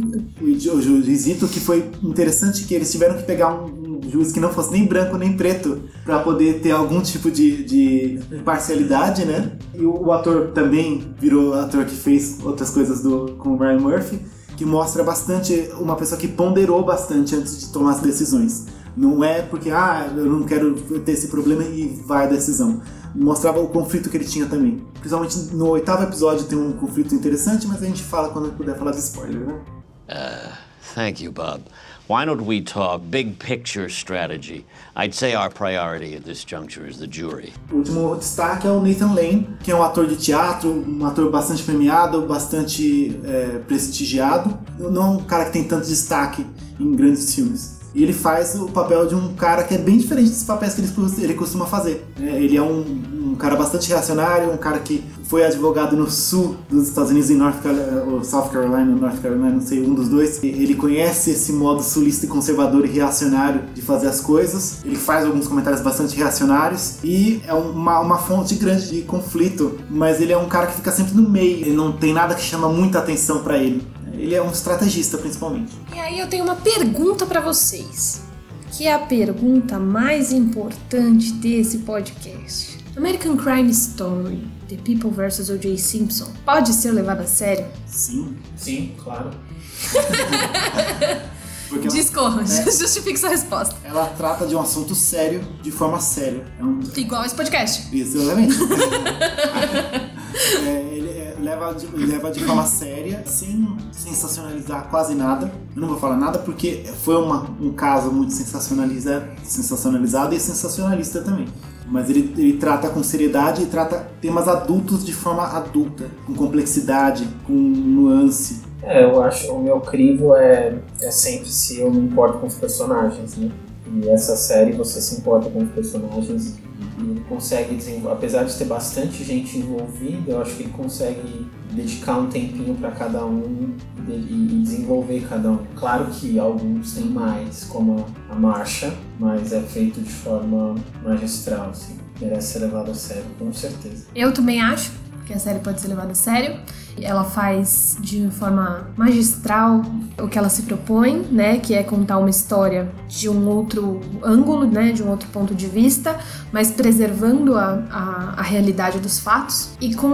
o juizito, que foi interessante que eles tiveram que pegar um, juiz que não fosse nem branco nem preto pra poder ter algum tipo de, de imparcialidade, né? E o, o ator também virou ator que fez outras coisas do, com o Ryan Murphy, que mostra bastante uma pessoa que ponderou bastante antes de tomar as decisões. Não é porque, ah, eu não quero ter esse problema e vai a decisão. Mostrava o conflito que ele tinha também. Principalmente no oitavo episódio tem um conflito interessante, mas a gente fala quando puder falar de spoiler, né? Thank you, Bob. Why don't we talk big picture strategy? I'd say our priority at this juncture is the jury. O último destaque é o Nathan Lane, que é um ator de teatro, um ator bastante premiado, bastante é, prestigiado. Não é um cara que tem tanto destaque em grandes filmes. E ele faz o papel de um cara que é bem diferente dos papéis que ele cos- ele costuma fazer. É, ele é um, um cara bastante reacionário, um cara que foi advogado no sul dos Estados Unidos, em North Carolina, ou South Carolina, North Carolina, não sei, um dos dois. Ele conhece esse modo sulista e conservador e reacionário de fazer as coisas. Ele faz alguns comentários bastante reacionários e é uma, uma fonte grande de conflito, mas ele é um cara que fica sempre no meio. Ele não tem nada que chama muita atenção pra ele. ele é um estrategista, principalmente. E aí eu tenho uma pergunta pra vocês, que é a pergunta mais importante desse podcast. American Crime Story, The People vs. O.J. Simpson, pode ser levado a sério? Sim. Sim, claro. Porque Discorra, É. justifique sua resposta. Ela trata de um assunto sério de forma séria. É um... Igual esse podcast. Isso, exatamente. É, ele é, leva, de, leva de forma séria, sem sensacionalizar quase nada. Eu não vou falar nada porque foi uma, um caso muito sensacionaliza, sensacionalizado e sensacionalista também. Mas ele, ele trata com seriedade e trata temas adultos de forma adulta, com complexidade, com nuance. É, eu acho o meu crivo é, é sempre se eu me importo com os personagens, né? E essa série você se importa com os personagens e ele consegue apesar de ter bastante gente envolvida, eu acho que ele consegue dedicar um tempinho para cada um e, de- desenvolver cada um. Claro que alguns têm mais, como a Marcha, mas é feito de forma magistral, assim. Merece ser levado a sério, com certeza. Eu também acho que a série pode ser levada a sério. Ela faz de forma magistral o que ela se propõe, né? Que é contar uma história de um outro ângulo, né? De um outro ponto de vista, mas preservando a, a, a realidade dos fatos e com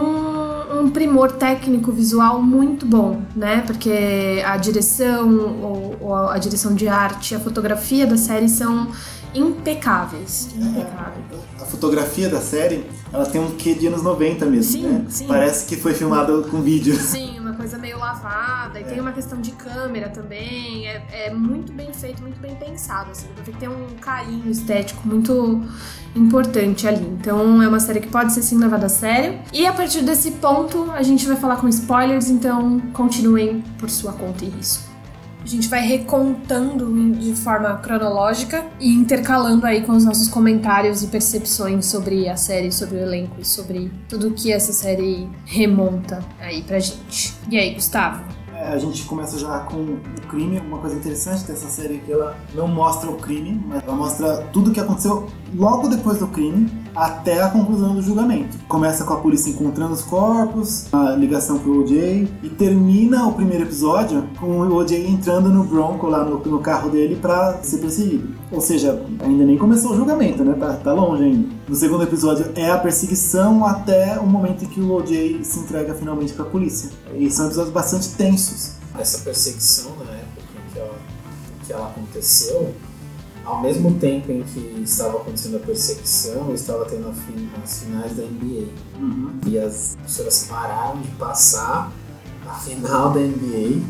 um primor técnico visual muito bom, né? Porque a direção, ou, ou a direção de arte, a fotografia da série são impecáveis. Impecáveis. A fotografia da série, ela tem um quê de anos 90 mesmo, Sim, né? sim. Parece que foi filmado com vídeo. Sim, uma coisa meio lavada. E tem uma questão de câmera também. É, é muito bem feito, muito bem pensado. Assim. Tem que ter um carinho estético muito importante ali. Então é uma série que pode ser sim levada a sério. E a partir desse ponto, a gente vai falar com spoilers, então continuem por sua conta e risco. A gente vai recontando de forma cronológica e intercalando aí com os nossos comentários e percepções sobre a série, sobre o elenco e sobre tudo que essa série remonta aí pra gente. E aí, Gustavo? A gente começa já com o crime. Uma coisa interessante dessa série é que ela não mostra o crime, mas ela mostra tudo o que aconteceu logo depois do crime até a conclusão do julgamento. Começa com a polícia encontrando os corpos, a ligação pro OJ e termina o primeiro episódio com o OJ entrando no Bronco lá no, no carro dele pra ser perseguido. Ou seja, ainda nem começou o julgamento, né? Tá, tá longe ainda. No segundo episódio é a perseguição até o momento em que o OJ se entrega finalmente pra polícia. E são episódios bastante tensos. essa perseguição na época em que ela, em que ela aconteceu, ao mesmo tempo em que estava acontecendo a perseguição, estava tendo a fin- as finais da NBA. E as pessoas pararam de passar a final da NBA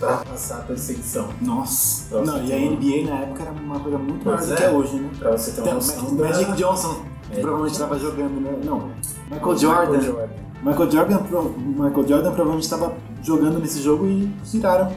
para passar a perseguição. Nossa. Pra você Não, e ter a uma- NBA na época era uma coisa muito maior Pois do é. que é hoje, né? Pra você ter uma Tem o noção Magic, da- Magic Johnson, que provavelmente Johnson. estava jogando, né? Não, Michael Michael Jordan. Jordan. Michael Jordan, pro- Michael Jordan provavelmente estava jogando nesse jogo e tiraram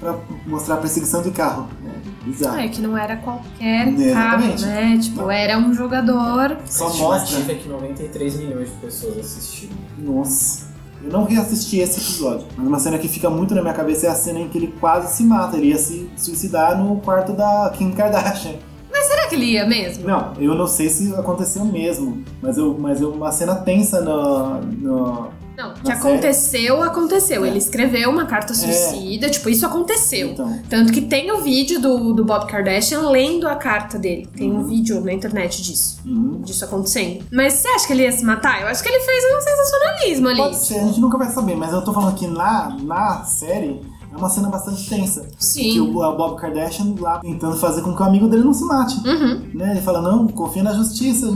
pra mostrar a perseguição de carro. É, bizarro. É que não era qualquer Exatamente. carro, né? Tipo, era um jogador. Só a estimativa mostra. é que 93 milhões de pessoas assistiram. Nossa. Eu não reassisti esse episódio, mas uma cena que fica muito na minha cabeça é a cena em que ele quase se mata. Ele ia se suicidar no quarto da Kim Kardashian. Mas será que ele ia mesmo? Não, eu não sei se aconteceu mesmo, mas, eu, mas eu, uma cena tensa no. no Não, que aconteceu, aconteceu. É. Ele escreveu uma carta suicida, tipo, isso aconteceu. Então. Tanto que tem o vídeo do, do Bob Kardashian lendo a carta dele. Tem Uhum. um vídeo na internet disso. Disso acontecendo. Mas você acha que ele ia se matar? Eu acho que ele fez um sensacionalismo ali. Pode ser, a gente nunca vai saber, mas eu tô falando que na, na série é uma cena bastante tensa. Sim. Que o, Bob Kardashian lá tentando fazer com que o amigo dele não se mate. Uhum. Né? Ele fala, não, confia na justiça,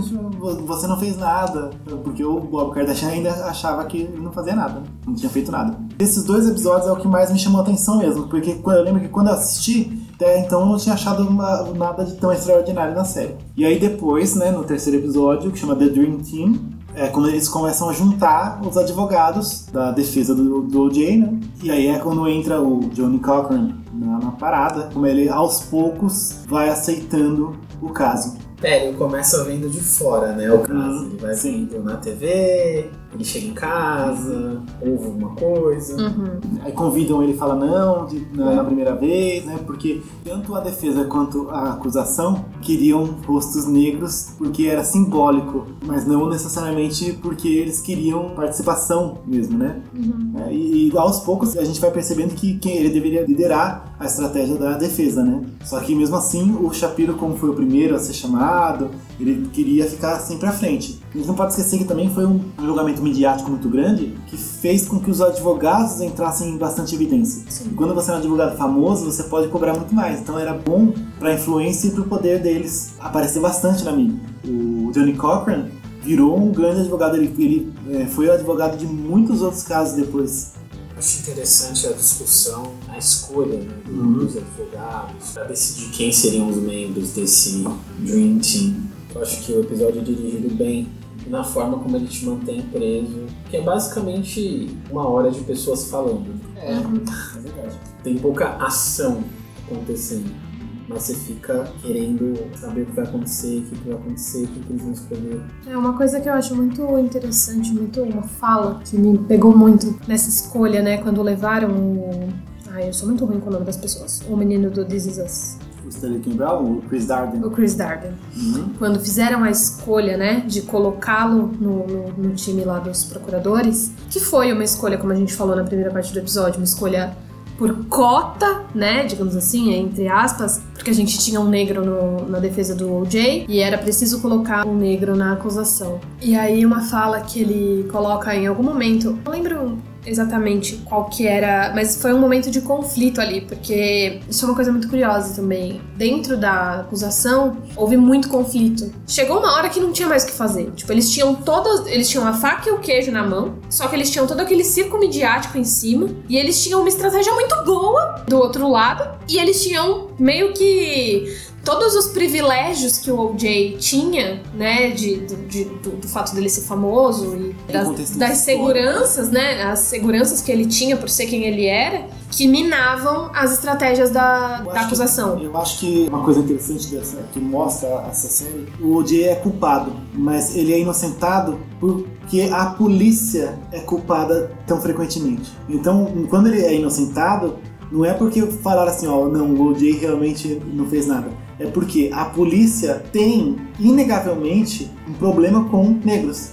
você não fez nada. Porque o Bob Kardashian ainda achava que ele não fazia nada, não tinha feito nada. Esses dois episódios é o que mais me chamou a atenção mesmo, porque eu lembro que quando eu assisti, até então eu não tinha achado uma- nada de tão extraordinário na série. E aí depois, né, no terceiro episódio, que chama The Dream Team, é quando eles começam a juntar os advogados da defesa do, do OJ, né? E aí é quando entra o Johnny Cochran na, na parada, como ele aos poucos vai aceitando o caso. É, ele começa vendo de fora, né? O caso. Uhum, Ele vai vendo na TV, ele chega em casa, ouve alguma coisa. Uhum. Aí convidam ele e fala não de- na, na primeira vez, né? Porque tanto a defesa quanto a acusação queriam rostos negros porque era simbólico, mas não necessariamente porque eles queriam participação mesmo, né? É, e, e aos poucos a gente vai percebendo que quem ele deveria liderar a estratégia da defesa, né? Só que mesmo assim o Shapiro, como foi o primeiro a ser chamado, ele queria ficar sempre à frente. A gente não pode esquecer que também foi um julgamento midiático muito grande que fez com que os advogados entrassem em bastante evidência. E quando você é um advogado famoso, você pode cobrar muito mais. Então era bom para a influência e para o poder deles aparecer bastante na mídia. O Johnny Cochran virou um grande advogado. Ele, ele é, foi o advogado de muitos outros casos depois. Acho interessante a discussão, a escolha né, Uhum. dos advogados para decidir quem seriam os membros desse Dream Team. Eu acho que o episódio é dirigido bem na forma como ele te mantém preso, que é basicamente uma hora de pessoas falando. É, é verdade. Tem pouca ação acontecendo, mas você fica querendo saber o que vai acontecer, o que vai acontecer, o que que eles vão escolher. É uma coisa que eu acho muito interessante, muito uma fala que me pegou muito nessa escolha, né? Quando levaram o. Ai, eu sou muito ruim com o nome das pessoas. O menino do This Is Us. Stanley Brown, o Chris Darden. O Chris Darden. Uhum. Quando fizeram a escolha, né, de colocá-lo no, no, no time lá dos procuradores, que foi uma escolha, como a gente falou na primeira parte do episódio, uma escolha por cota, né, digamos assim, entre aspas, porque a gente tinha um negro no- na defesa do OJ e era preciso colocar um negro na acusação. E aí uma fala que ele coloca em algum momento, não lembro exatamente qual que era, mas foi um momento de conflito ali, porque isso é uma coisa muito curiosa também. Dentro da acusação, houve muito conflito. Chegou uma hora que não tinha mais o que fazer. Tipo, eles tinham todos, eles tinham a faca e o queijo na mão, só que eles tinham todo aquele circo midiático em cima, e eles tinham uma estratégia muito boa do outro lado, e eles tinham meio que todos os privilégios que o OJ tinha, né, de, do- de- do, do fato dele ser famoso e das, das seguranças, né, as seguranças que ele tinha por ser quem ele era, que minavam as estratégias da, da acusação. Eu acho que uma coisa interessante dessa, que mostra essa série, o OJ é culpado, mas ele é inocentado porque a polícia é culpada tão frequentemente. Então, quando ele é inocentado, não é porque falaram assim, ó, não, o OJ realmente não fez nada. É porque a polícia tem, inegavelmente, um problema com negros.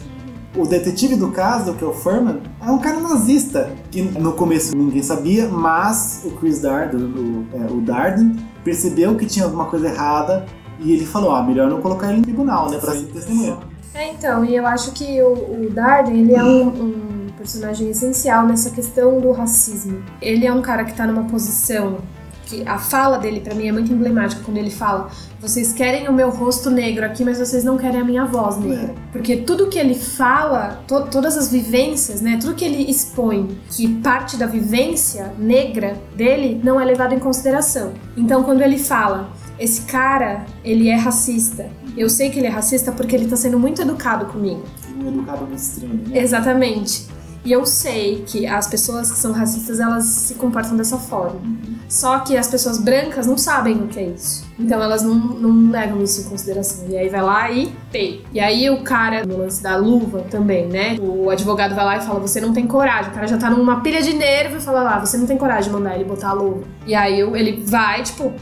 O detetive do caso, que é o Furman, é um cara nazista, que no começo ninguém sabia, mas o Chris Darden, o, é, o Darden, percebeu que tinha alguma coisa errada e ele falou, ah, melhor não colocar ele em tribunal, né, pra ser testemunha. É, então, e eu acho que o, o Darden, ele é um, um personagem essencial nessa questão do racismo. Ele é um cara que tá numa posição que a fala dele pra mim é muito emblemática quando ele fala: "Vocês querem o meu rosto negro aqui, mas vocês não querem a minha voz negra". Porque tudo que ele fala, to- todas as vivências, né, tudo que ele expõe, que parte da vivência negra dele não é levado em consideração. Então, quando ele fala: "Esse cara, ele é racista", eu sei que ele é racista porque ele tá sendo muito educado comigo. Um educado no extremo, né? Exatamente. E eu sei que as pessoas que são racistas, elas se comportam dessa forma. Só que as pessoas brancas não sabem o que é isso. Então elas não, não levam isso em consideração. E aí vai lá e pei. E aí o cara, no lance da luva também, né? O advogado vai lá e fala: Você não tem coragem. O cara já tá numa pilha de nervo e fala lá: Você não tem coragem de mandar ele botar a luva. E aí ele vai, tipo,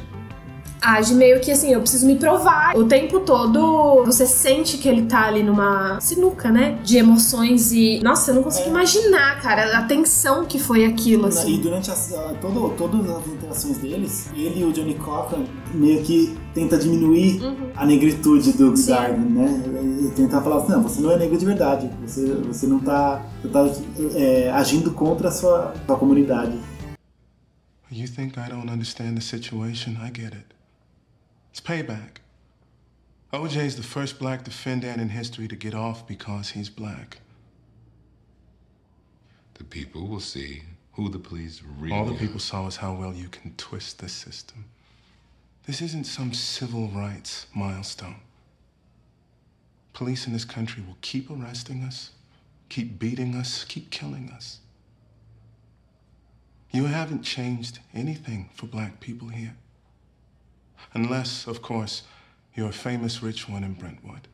age meio que assim, eu preciso me provar. O tempo todo você sente que ele tá ali numa sinuca, né? De emoções e. Nossa, eu não consigo imaginar, cara, a tensão que foi aquilo, E assim. durante as, a- todo, todas as interações deles, ele e o Johnny Cochran meio que tenta diminuir a negritude do. Darden, né? E tentar falar assim, não, você não é negro de verdade, você, você não tá, você tá é, agindo contra a sua, sua comunidade. You think I don't understand the situation? I get it. It's payback. OJ's the first black defendant in history to get off because he's black. The people will see who the police really All the people saw is how well you can twist the system. This isn't some civil rights milestone. Police in this country will keep arresting us, keep beating us, keep killing us. You haven't changed anything for black people here. Unless, of course, you're a famous rich one in Brentwood.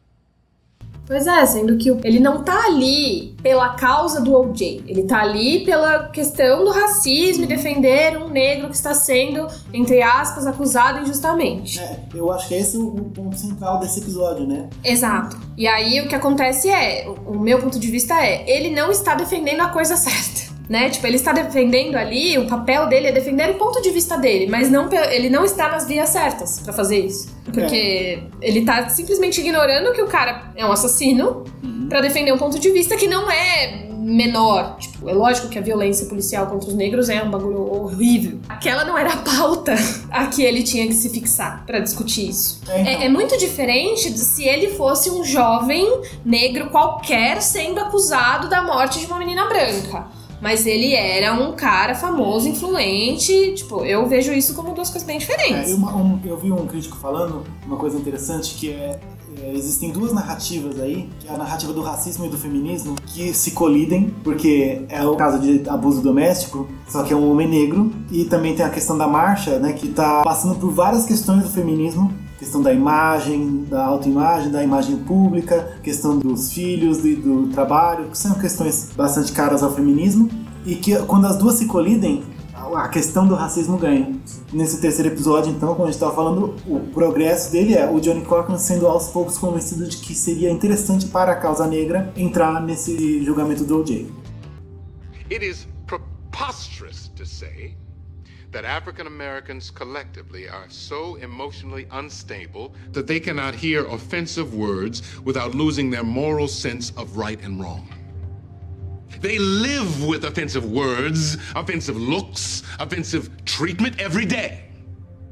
Pois é, sendo que ele não tá ali pela causa do OJ. Ele tá ali pela questão do racismo e defender um negro que está sendo, entre aspas, acusado injustamente. É, eu acho que esse é o ponto central desse episódio, né? Exato. E aí o que acontece é, o meu ponto de vista é, ele não está defendendo a coisa certa. Né? Tipo, ele está defendendo ali, o papel dele é defender o ponto de vista dele, mas não ele não está nas vias certas para fazer isso. Porque é. ele tá simplesmente ignorando que o cara é um assassino uhum. para defender um ponto de vista que não é menor. Tipo, é lógico que a violência policial contra os negros é um bagulho horrível. Aquela não era a pauta a que ele tinha que se fixar para discutir isso. É, então. é, é, muito diferente de se ele fosse um jovem negro qualquer sendo acusado da morte de uma menina branca. Mas ele era um cara famoso, influente. Tipo, eu vejo isso como duas coisas bem diferentes. É, uma, um, eu vi um crítico falando uma coisa interessante que é, é, existem duas narrativas aí, que é a narrativa do racismo e do feminismo, que se colidem, porque é o caso de abuso doméstico, só que é um homem negro, e também tem a questão da marcha, né, que tá passando por várias questões do feminismo, questão da imagem, da autoimagem, da imagem pública, questão dos filhos, do, do trabalho, que são questões bastante caras ao feminismo, e que quando as duas se colidem, a questão do racismo ganha. Nesse terceiro episódio, então, como a gente estava falando, o progresso dele é o Johnny Cochran sendo aos poucos convencido de que seria interessante para a causa negra entrar nesse julgamento do O.J. It is preposterous to say that African Americans collectively are so emotionally unstable that they cannot hear offensive words without losing their moral sense of right and wrong. They live with offensive words, offensive looks, offensive treatment every day.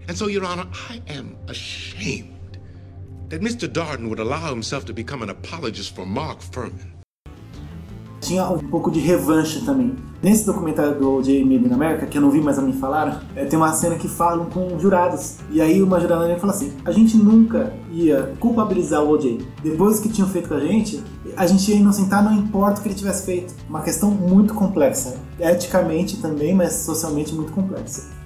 And so, Your Honor, I am ashamed that Mr. Darden would allow himself to become an apologist for Mark Furman. Tinha um pouco de revanche também. Nesse documentário do O.J. Made in America, que eu não vi, mas me falaram, é, tem uma cena que falam com jurados. E aí uma jurada fala assim: a gente nunca ia culpabilizar o O.J. Depois que tinham feito com a gente, a gente ia inocentar, não importa o que ele tivesse feito. Uma questão muito complexa. Eticamente também, mas socialmente muito complexa.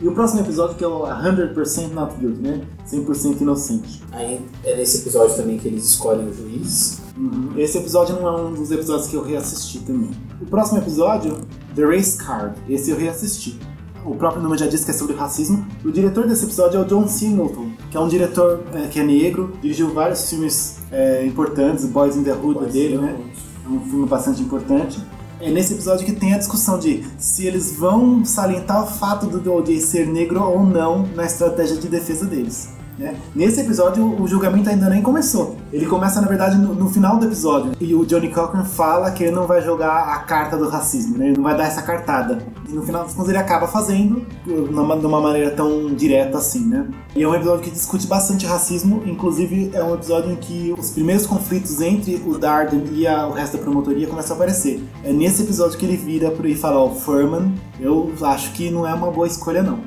E o próximo episódio que é o 100% Not Guilty, né? 100% inocente. Aí é nesse episódio também que eles escolhem o juiz. Uhum. Esse episódio não é um dos episódios que eu reassisti também. O próximo episódio, The Race Card. Esse eu reassisti. O próprio nome já diz que é sobre racismo. O diretor desse episódio é o John Singleton, que é um diretor é, que é negro, dirigiu vários filmes é, importantes, Boys in the Hood Boys dele, né? É um filme bastante importante. É nesse episódio que tem a discussão de se eles vão salientar o fato do O.J. ser negro ou não na estratégia de defesa deles. Né? Nesse episódio, o julgamento ainda nem começou. Ele começa, na verdade, no, no, final do episódio. E o Johnny Cochran fala que ele não vai jogar a carta do racismo, né? ele não vai dar essa cartada. E no final das contas, ele acaba fazendo numa, de uma maneira tão direta assim, né? E é um episódio que discute bastante racismo. Inclusive, é um episódio em que os primeiros conflitos entre o Darden e a, o resto da promotoria começam a aparecer. É nesse episódio que ele vira e fala: Ó, oh, Furman, eu acho que não é uma boa escolha, não.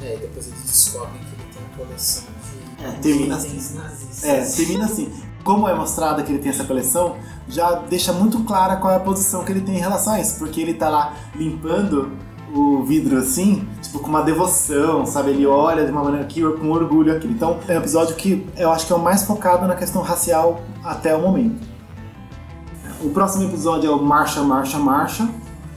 É, depois eles descobrem que ele tem uma coleção é, termina assim. É, termina assim. Como é mostrado que ele tem essa coleção, já deixa muito clara qual é a posição que ele tem em relação a isso, porque ele tá lá limpando o vidro assim, tipo, com uma devoção, sabe? Ele olha de uma maneira que com orgulho aquilo. Então, é um episódio que eu acho que é o mais focado na questão racial até o momento. O próximo episódio é o Marcha, Marcha, Marcha,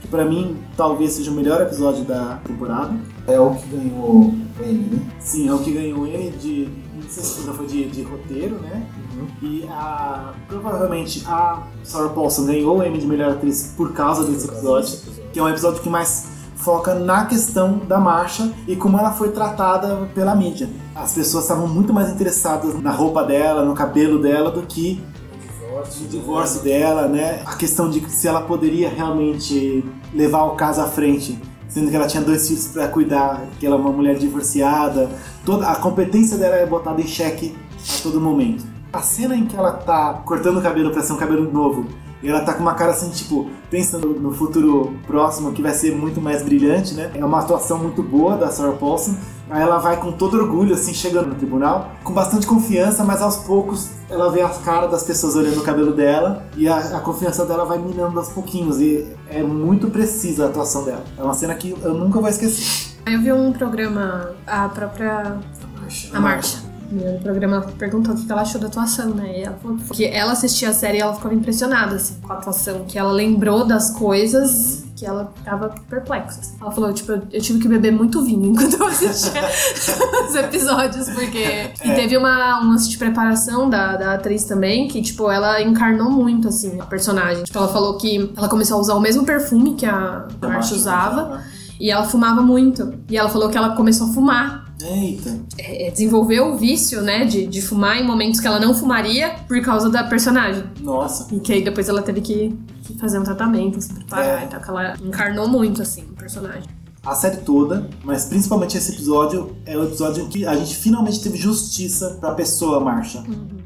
que pra mim talvez seja o melhor episódio da temporada. É o que ganhou Emmy, né? Sim, é o que ganhou Emmy de se foi de, de roteiro, né? Uhum. E a, provavelmente a Sarah Paulson ganhou o Emmy de melhor atriz por causa desse episódio, que é um episódio que mais foca na questão da marcha e como ela foi tratada pela mídia. As pessoas estavam muito mais interessadas na roupa dela, no cabelo dela, do que divórcio, divórcio dela, né? A questão de se ela poderia realmente levar o caso à frente sendo que ela tinha dois filhos para cuidar, que ela é uma mulher divorciada. Toda a competência dela é botada em xeque a todo momento. A cena em que ela tá cortando o cabelo para ser um cabelo novo, e ela tá com uma cara assim, tipo, pensando no futuro próximo que vai ser muito mais brilhante, né? É uma atuação muito boa da Sarah Paulson. Aí ela vai com todo orgulho, assim, chegando no tribunal, com bastante confiança, mas aos poucos ela vê as caras das pessoas olhando o cabelo dela e a, a, confiança dela vai minando aos pouquinhos. E é muito precisa a atuação dela. É uma cena que eu nunca vou esquecer. Eu vi um programa, a própria. A Marcha. A Marcha. no programa ela perguntou o que ela achou da atuação, né? E ela falou que ela assistia a série e ela ficava impressionada assim, com a atuação, que ela lembrou das coisas que ela tava perplexa. Ela falou, tipo, eu, eu tive que beber muito vinho enquanto eu assistia os episódios, porque. E teve uma, um lance de preparação da, da atriz também, que, tipo, ela encarnou muito, assim, a personagem. Tipo, ela falou que ela começou a usar o mesmo perfume que a Marcia usava. E ela fumava muito. E ela falou que ela começou a fumar. Eita. É, desenvolveu o vício, né, de, de fumar em momentos que ela não fumaria por causa da personagem. Nossa. E que aí depois ela teve que, que fazer um tratamento, se preparar. Então que ela encarnou muito, assim, o personagem. A série toda, mas principalmente esse episódio, é o episódio em que a gente finalmente teve justiça pra pessoa, Marcia.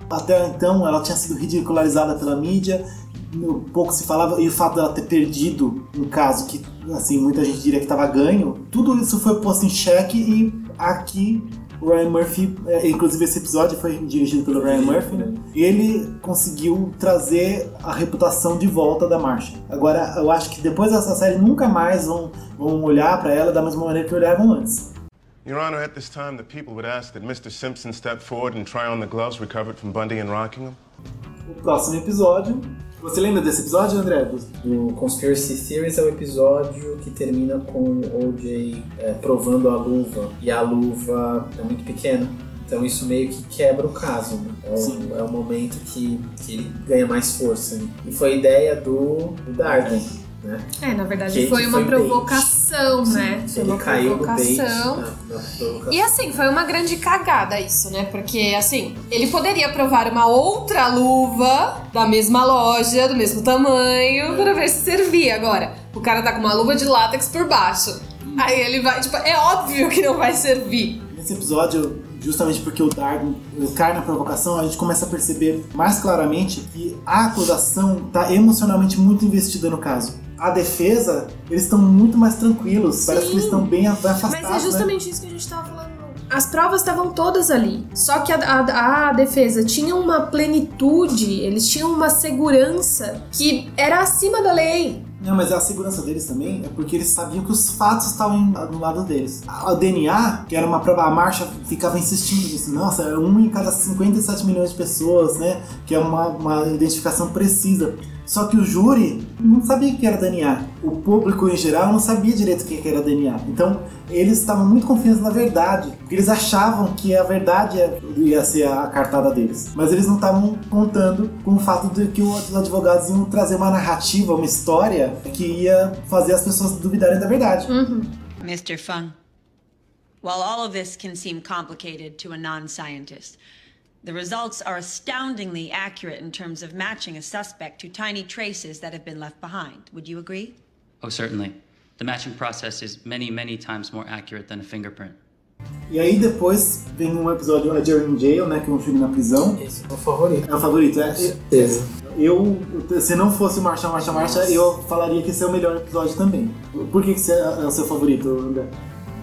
Até então, ela tinha sido ridicularizada pela mídia, no- pouco se falava, e o fato dela ter perdido um caso que, assim, muita gente diria que estava ganho, tudo isso foi posto em xeque e aqui o Ryan Murphy, é, inclusive esse episódio foi dirigido pelo Ryan Murphy, né? Ele conseguiu trazer a reputação de volta da Marcia. Agora, eu acho que depois dessa série nunca mais vão, vão olhar pra ela da mesma maneira que olhavam antes. Your Honor, at this time, the people would ask that Mr. Simpson step forward and try on the gloves recovered from Bundy and Rockingham. O próximo episódio. Você lembra desse episódio, André? Do- Do Conspiracy Theories é o episódio que termina com o OJ é, provando a luva e a luva é muito pequena. Então isso meio que quebra o caso. Né? É, o, é o momento que, que ele ganha mais força. né? E foi a ideia do, do Darden. Né? É, na verdade Que- foi uma foi provocação, né? Foi Ele uma caiu no bait provocação. na, na provocação. E assim, foi uma grande cagada isso, né? Porque, assim, ele poderia provar uma outra luva da mesma loja, do mesmo tamanho, para ver se servia. Agora, o cara tá com uma luva de látex por baixo. Aí ele vai, tipo, é óbvio que não vai servir. Nesse episódio, justamente porque o Darwin cai na provocação, a gente começa a perceber mais claramente que a acusação está emocionalmente muito investida no caso. A defesa, eles estão muito mais tranquilos, parece que eles estão bem afastados. Mas é né? justamente isso que a gente tava falando. As provas estavam todas ali. Só que a, a- a defesa tinha uma plenitude, eles tinham uma segurança que era acima da lei. Não, mas a segurança deles também é porque eles sabiam que os fatos estavam no lado deles. A- O DNA, que era uma prova, a marcha ficava insistindo nisso. Nossa, é um em cada 57 milhões de pessoas, né? Que é uma, uma identificação precisa. Só que o júri não sabia o que era DNA. O público em geral não sabia direito o que era DNA. Então, eles estavam muito confiantes na verdade. Porque eles achavam que a verdade ia- ia ser a cartada deles. Mas eles não estavam contando com o fato de que os advogados iam trazer uma narrativa, uma história que ia fazer as pessoas duvidarem da verdade. Mr. Fung, while all of this can seem complicated to a non scientist, the results are astoundingly accurate in terms of matching a suspect to tiny traces that have been left behind. Would you agree? Oh, certainly. The matching process is many, many times more accurate than a fingerprint. E aí depois vem um episódio, a Jerry in Jail, né? Que é um filme na prisão. Esse é o favorito. É o favorito, é? certeza. Eu, se não fosse o Marcha, Marcha, Marcha, eu falaria que esse é o melhor episódio também. Por que, que esse é o seu favorito, André?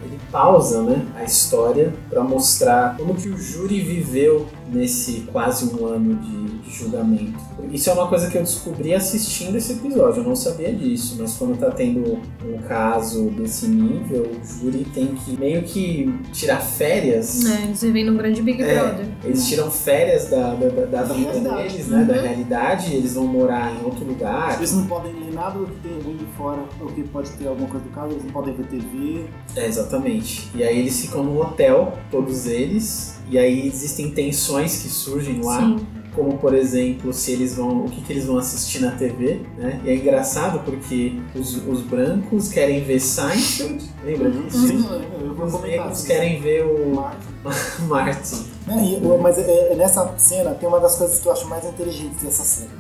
Ele pausa né, a história para mostrar como que o júri viveu nesse quase um ano de, de julgamento. Isso é uma coisa que eu descobri assistindo esse episódio, eu não sabia disso, mas quando tá tendo um caso desse nível, o júri tem que meio que tirar férias. É, eles vivem num grande Big É, Brother. eles tiram férias da, da, da- da vida realidade. deles, né? Da Uhum. realidade, eles vão morar em outro lugar. Eles não podem ler nada do que tem alguém de fora, ou que pode ter alguma coisa do caso, eles não podem ver TV. É, exatamente. E aí eles ficam no hotel, todos eles, e aí existem tensões que surgem lá. Sim. Como, por exemplo, se eles vão. o que, que eles vão assistir na TV, né? E é engraçado porque os, os brancos querem ver Seinfeld, lembra disso? Sim, eu vou Os negros querem ver o Martin. É, o- mas é, é, nessa cena tem uma das coisas que eu acho mais inteligentes dessa cena.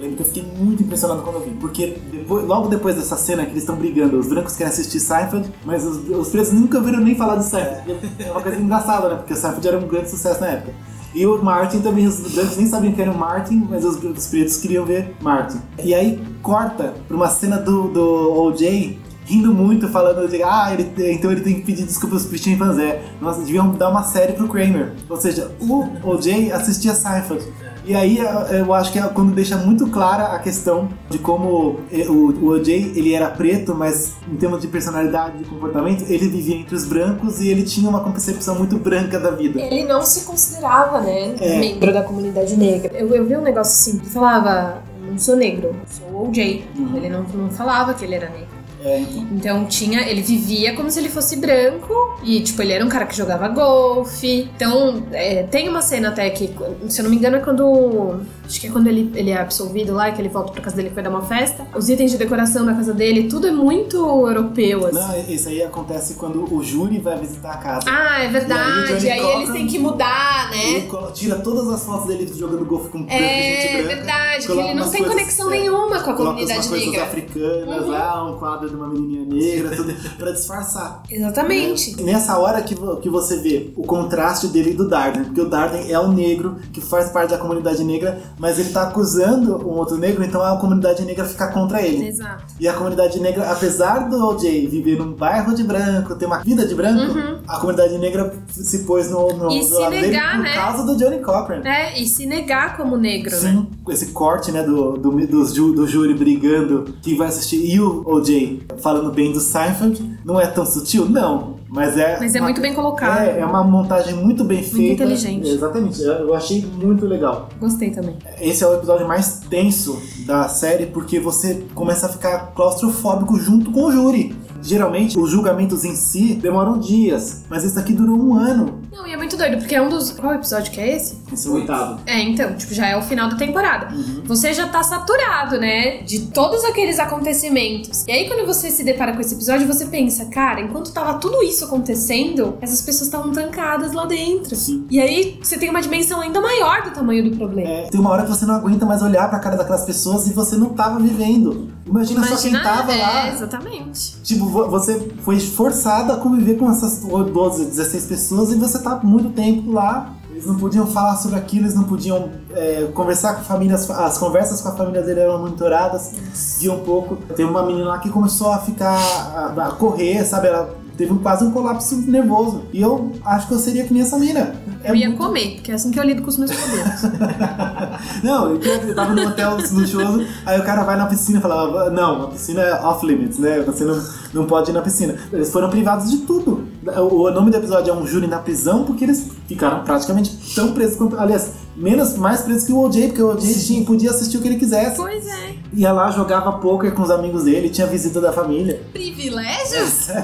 Lembro que eu fiquei muito impressionado quando eu vi, porque depois- logo depois dessa cena que eles estão brigando, os brancos querem assistir Seinfeld, mas os, os pretos nunca viram nem falar de Seinfeld. É uma coisa engraçada, né? Porque Seinfeld era um grande sucesso na época. E o Martin também, os brancos nem sabiam que era o Martin, mas os, os pretos queriam ver Martin. E aí corta pra uma cena do, do OJ rindo muito, falando de ah, ele, então ele tem que pedir desculpas pro chimpanzé. Nossa, deviam dar uma série pro Kramer. Ou seja, o OJ assistia Seinfeld. E aí eu acho que é quando deixa muito clara a questão de como o, o OJ ele era preto, mas em termos de personalidade e comportamento, ele vivia entre os brancos e ele tinha uma concepção muito branca da vida. Ele não se considerava, né, É. membro da comunidade negra. Eu, eu vi um negócio assim, que falava, não sou negro, sou OJ. Ele não, não falava que ele era negro. Então. Então tinha, ele vivia como se ele fosse branco e tipo ele era um cara que jogava golfe. Então é, tem uma cena até que, se eu não me engano, é quando acho que é quando ele, ele é absolvido lá, que ele volta pra casa dele vai dar uma festa. Os itens de decoração da casa dele, tudo é muito europeu assim. Não, isso aí acontece quando o júri vai visitar a casa. Ah, é E aí o verdade. Johnny Aí, Cochran- eles têm que mudar, Ele né? colo- tira todas as fotos dele jogando golfe com branco, É gente branca. verdade, que ele não tem coisas- conexão é, nenhuma com a comunidade umas coisas negra. africanas Uhum. lá, um quadro de uma menininha negra, tudo pra disfarçar. Exatamente. E Nessa hora que, que você vê o contraste dele e do Darden, porque o Darden é um negro que faz parte da comunidade negra, mas ele tá acusando um outro negro, então a comunidade negra fica contra ele. Exato. E a comunidade negra, apesar do OJ viver num bairro de branco, ter uma vida de branco, Uhum. a comunidade negra se pôs no, no E se lado dele negar, por né? causa do Johnny Cochran. É, e se negar como negro, né? Sim, esse corte, né, do, do, do, do júri brigando, que vai assistir, e o OJ falando bem do Seinfeld, não é tão sutil? Não, mas é... Mas é uma- muito bem colocado. É, é uma montagem muito bem feita. inteligente. Exatamente, eu eu achei muito legal. Gostei também. Esse é o episódio mais tenso da série, porque você começa a ficar claustrofóbico junto com o júri. Geralmente, os julgamentos em si demoram dias, mas esse daqui durou um ano. Não, e é muito doido, porque é um dos. Qual episódio que é esse? Esse é o oitavo. É, então, tipo, já é o final da temporada. Você já tá saturado, né? De todos aqueles acontecimentos. E aí, quando você se depara com esse episódio, você pensa, cara, enquanto tava tudo isso acontecendo, essas pessoas estavam trancadas lá dentro. E aí, você tem uma dimensão ainda maior do tamanho do problema. Tem uma hora que você não aguenta mais olhar pra cara daquelas pessoas e você não tava vivendo. Imagina, só quem tava é, lá. exatamente. Tipo, vo- você foi forçado a conviver com essas 12, 16 pessoas e você tá muito tempo lá. Eles não podiam falar sobre aquilo, eles não podiam é, conversar com famílias, as conversas com a família dele eram monitoradas, via um pouco. Tem uma menina lá que começou a ficar, a, a correr, sabe? Ela teve quase um colapso nervoso. E eu acho que eu seria que nem essa mina. Eu ia comer, porque é assim que eu lido com os meus problemas. Não, eu tava num hotel luxuoso, aí o cara vai na piscina e fala, não, a piscina é off limits, né? Você não, não pode ir na piscina. Eles foram privados de tudo. O, o nome do episódio é um júri na prisão, porque eles ficaram praticamente tão presos quanto. Aliás, menos, mais presos que o OJ, porque o OJ tinha, podia assistir o que ele quisesse. Pois é. Ia lá, jogava poker com os amigos dele, tinha visita da família. Privilégios?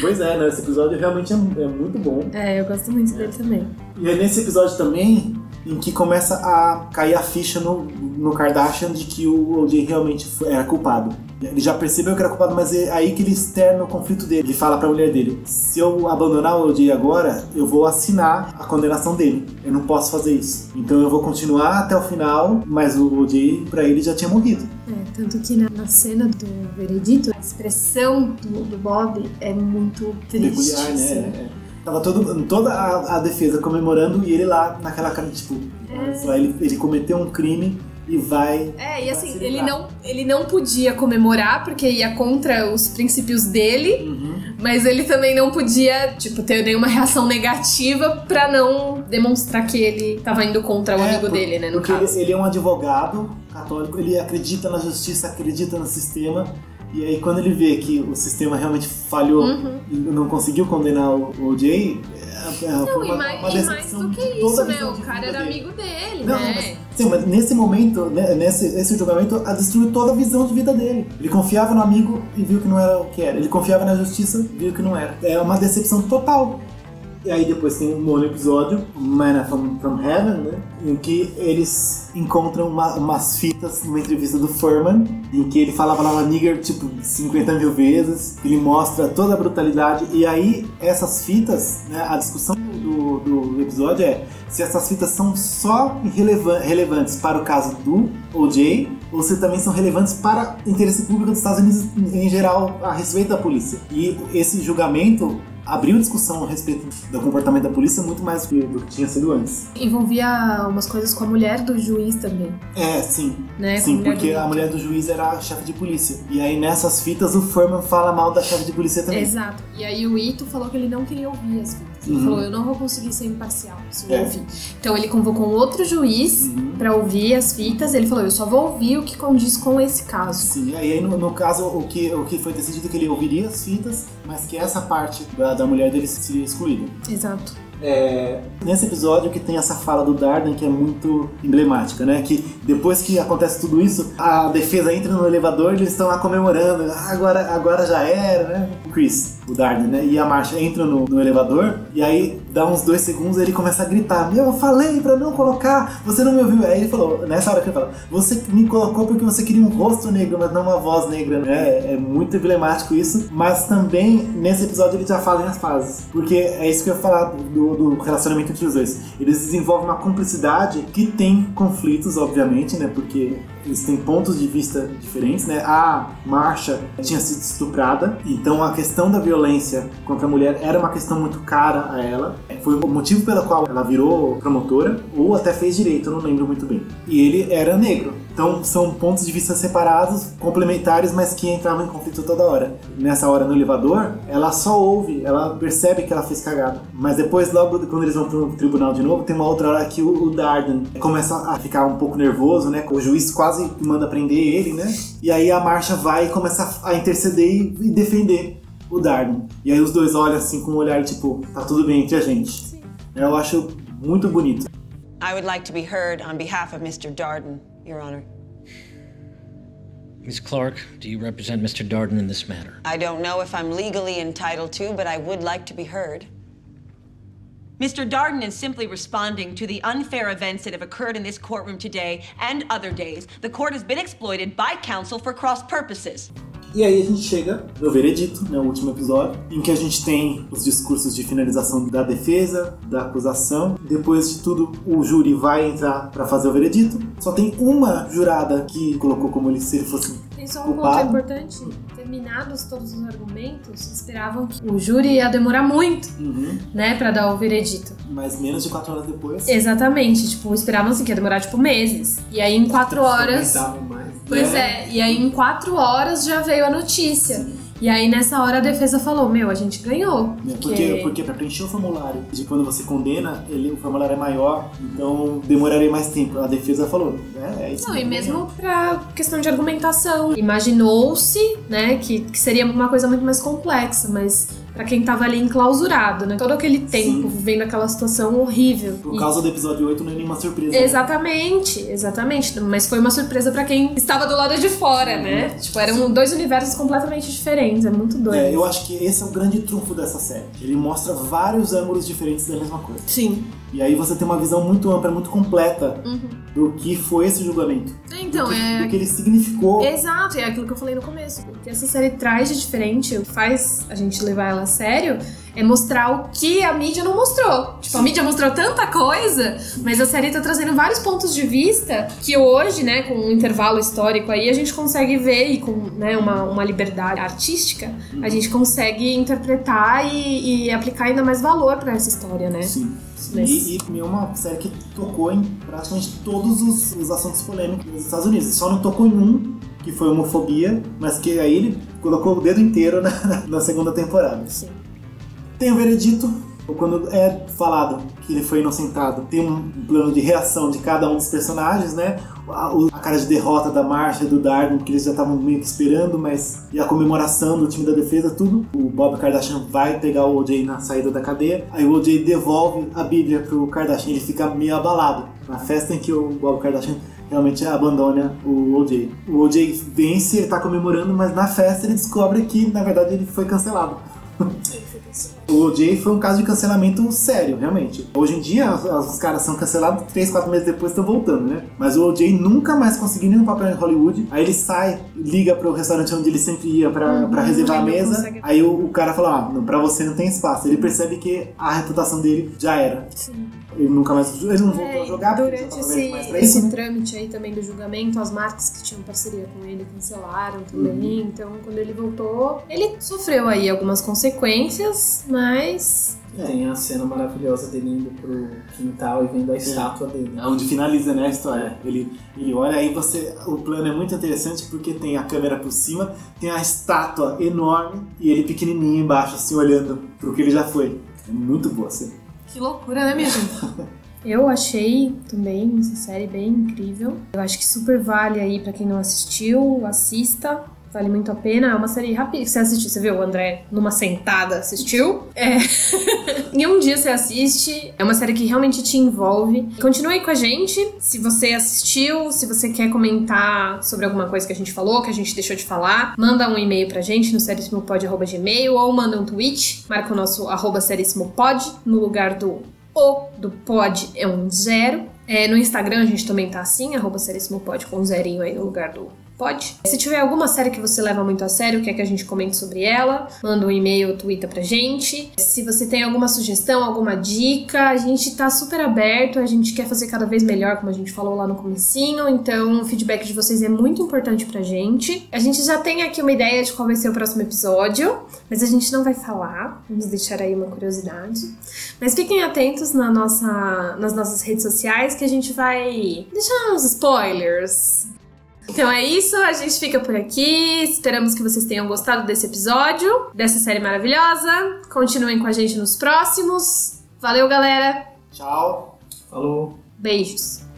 Pois é, né? Esse episódio realmente é, é muito bom. É, eu gosto muito dele também. E é nesse episódio também em que começa a cair a ficha no, no Kardashian de que o OJ realmente era culpado. Ele já percebeu que era culpado, mas é aí que ele externa o conflito dele. Ele fala pra mulher dele: se eu abandonar o OJ agora, eu vou assinar a condenação dele. Eu não posso fazer isso. Então eu vou continuar até o final, mas o OJ pra ele já tinha morrido. É, tanto que na, na cena do veredito, a expressão do, do Bob é muito triste. Peculiar, assim. né? É. Tava todo, toda a, a defesa comemorando e ele lá naquela cara, tipo, só, ele, ele cometeu um crime e vai. É, e assim, ele não, ele não podia comemorar porque ia contra os princípios dele, Uhum. mas ele também não podia, tipo, ter nenhuma reação negativa pra não demonstrar que ele tava indo contra o É, amigo por- dele, né, no Porque ele, caso. ele é um advogado católico, ele acredita na justiça, acredita no sistema. E aí quando ele vê que o sistema realmente falhou Uhum. e não conseguiu condenar o, o OJ, é, é, Não, foi e uma, mais, uma e mais do que isso, né? O cara era dele. amigo dele, Não, né? mas, sim, mas nesse momento, né, nesse esse julgamento, a destruiu toda a visão de vida dele. Ele confiava no amigo e viu que não era o que era. Ele confiava na justiça e viu que não era. É uma decepção total. E aí depois tem um nono episódio, Man from, from Heaven, né? Em que eles encontram uma- umas fitas numa entrevista do Furman, em que ele fala a palavra nigger tipo 50 mil vezes, ele mostra toda a brutalidade, e aí essas fitas, né, a discussão do, do episódio é se essas fitas são só relevantes para o caso do OJ, ou se também são relevantes para o interesse público dos Estados Unidos em geral a respeito da polícia. E esse julgamento abriu discussão a respeito do comportamento da polícia muito mais do que, do que tinha sido antes. Envolvia umas coisas com a mulher do juiz também. É, sim. Né, a sim, mulher porque a mulher do juiz era a chefe de polícia. E aí nessas fitas o Furman fala mal da chefe de polícia também. Exato. E aí o Ito falou que ele não queria ouvir as fitas. Ele Uhum. falou, eu não vou conseguir ser imparcial se eu É. ouvir. Então ele convocou um outro juiz pra ouvir as fitas. Ele falou, eu só vou ouvir o que condiz com esse caso. Sim, e aí no, no caso o que, o que foi decidido é que ele ouviria as fitas, mas que essa parte da, da mulher dele seria excluída. Exato. É, nesse episódio que tem essa fala do Darden que é muito emblemática, né? Que depois que acontece tudo isso, a defesa entra no elevador e eles estão lá comemorando. Ah, agora, agora já era, né? O Chris, o Darden, né? E a Marcia entra no, no elevador e aí dá uns dois segundos ele começa a gritar: Meu, eu falei pra não colocar, você não me ouviu. Aí ele falou, nessa hora que ele fala: Você me colocou porque você queria um rosto negro, mas não uma voz negra, né? É muito emblemático isso, mas também nesse episódio ele já fala as fases, porque é isso que eu ia falar do, do relacionamento entre os dois. Eles desenvolvem uma cumplicidade que tem conflitos, obviamente, né? Porque eles têm pontos de vista diferentes, né? A Marcia tinha sido estuprada, então a questão da violência contra a mulher era uma questão muito cara a ela. Foi o motivo pelo qual ela virou promotora, ou até fez direito, eu não lembro muito bem. E ele era negro. Então são pontos de vista separados, complementares, mas que entravam em conflito toda hora. Nessa hora no elevador, ela só ouve, ela percebe que ela fez cagada. Mas depois, logo quando eles vão pro tribunal de novo, tem uma outra hora que o, o Darden começa a ficar um pouco nervoso, né? O juiz quase manda prender ele, né? E aí a Marcha vai e começa a interceder e e defender o Darden. E aí os dois olham assim com um olhar tipo, tá tudo bem entre a gente. Eu acho muito bonito. I would like to be heard on behalf of Mr. Darden, Your Honor. Miss Clark, do you represent Mr. Darden in this matter? I don't know if I'm legally entitled to, but I would like to be heard. Mr. Darden is simply responding to the unfair events that have occurred in this courtroom today and other days. The court has been exploited by counsel for cross purposes. E aí a gente chega no veredito, né, o último episódio, em que a gente tem os discursos de finalização da defesa, da acusação. Depois de tudo, o júri vai entrar para fazer o veredito. Só tem uma jurada que colocou como ele se ele fosse Tem só um ponto culpado. importante. Terminados todos os argumentos, esperavam que o júri ia demorar muito, Uhum. né, pra dar o veredito. Mas menos de quatro horas depois. Exatamente, tipo, esperavam assim que ia demorar tipo meses. E aí em quatro horas. Aumentavam mais. Pois é, e aí em quatro horas já veio a notícia. E aí nessa hora a defesa falou: Meu, a gente ganhou. Né, Porque, porque para preencher o formulário de quando você condena, ele, o formulário é maior, então demoraria mais tempo. A defesa falou, é, é isso. Não, e mesmo pra questão de argumentação. Imaginou-se, né, que, que seria uma coisa muito mais complexa, mas pra quem tava ali enclausurado, né, todo aquele tempo vivendo aquela situação horrível. Por E- causa do episódio 8 não é nenhuma surpresa. Exatamente, exatamente. Mas foi uma surpresa pra quem estava do lado de fora, né? Tipo, eram dois universos completamente diferentes. É muito doido. É, eu acho que esse é o grande trunfo dessa série. Ele mostra vários ângulos diferentes da mesma coisa. Sim. E aí você tem uma visão muito ampla, muito completa Uhum. do que foi esse julgamento. Então, do que, é. do que ele significou. Exato, é aquilo que eu falei no começo. O que essa série traz de diferente, o que faz a gente levar ela a sério, é mostrar o que a mídia não mostrou. Tipo, a mídia mostrou tanta coisa, mas a série tá trazendo vários pontos de vista que hoje, né, com um intervalo histórico aí, a gente consegue ver e com né, uma, uma liberdade artística, a gente consegue interpretar e, e aplicar ainda mais valor pra essa história, né? Sim. Mas- E, e é uma série que tocou em praticamente todos os, os assuntos polêmicos dos Estados Unidos. Só não tocou em um, que foi homofobia, mas que aí ele colocou o dedo inteiro na, na segunda temporada. Sim. Tem o veredito, quando é falado que ele foi inocentado, tem um plano de reação de cada um dos personagens, né? A, a cara de derrota da Marcia e do Darwin, que eles já estavam meio que esperando, mas. E a comemoração do time da defesa, tudo. O Bob Kardashian vai pegar o OJ na saída da cadeia, aí o OJ devolve a Bíblia pro Kardashian, ele fica meio abalado. Na festa em que o Bob Kardashian realmente abandona o OJ. O OJ vence, ele tá comemorando, mas na festa ele descobre que, na verdade, ele foi cancelado. O OJ foi um caso de cancelamento sério, realmente. Hoje em dia, os, caras são cancelados, 3, 4 meses depois estão voltando, né? Mas o OJ nunca mais conseguiu nenhum papel em Hollywood. Aí ele sai, liga pro restaurante onde ele sempre ia pra, Uhum, pra reservar a mesa. consegue. Aí o, o cara fala: Ah, não, pra você não tem espaço. Ele percebe que a reputação dele já era. Sim. Ele nunca mais. Ele não voltou É, a jogar durante esse, esse trâmite aí também do julgamento, as marcas que tinham parceria com ele cancelaram também. Uhum. Então, quando ele voltou, ele sofreu aí algumas consequências, mas. Tem a cena maravilhosa dele indo pro quintal e vendo a estátua dele. É onde finaliza né, a história. Ele, ele olha aí você. O plano é muito interessante porque tem a câmera por cima, tem a estátua enorme e ele pequenininho embaixo, assim, olhando pro que ele já foi. É muito boa a série. Que loucura, né, minha gente? Eu achei também essa série bem incrível. Eu acho que super vale aí pra quem não assistiu, assista. Vale muito a pena. É uma série rápida. Você assistiu, você viu o André numa sentada assistiu? É. em um dia você assiste. É uma série que realmente te envolve. Continue aí com a gente. Se você assistiu, se você quer comentar sobre alguma coisa que a gente falou, que a gente deixou de falar, manda um e-mail pra gente no serissimopod.gmail ou manda um tweet. Marca o nosso arroba no lugar do o do pod é um zero. É, no Instagram a gente também tá assim, arroba com um zerinho aí no lugar do Pode. Se tiver alguma série que você leva muito a sério, quer que a gente comente sobre ela, manda um e-mail, twitter pra gente. Se você tem alguma sugestão, alguma dica, a gente tá super aberto, a gente quer fazer cada vez melhor, como a gente falou lá no comecinho, então o feedback de vocês é muito importante pra gente. A gente já tem aqui uma ideia de qual vai ser o próximo episódio, mas a gente não vai falar, vamos deixar aí uma curiosidade. Mas fiquem atentos na nossa, nas nossas redes sociais que a gente vai deixar uns spoilers então é isso, a gente fica por aqui. Esperamos que vocês tenham gostado desse episódio, dessa série maravilhosa. Continuem com a gente nos próximos. Valeu, galera. Tchau. Falou. Beijos.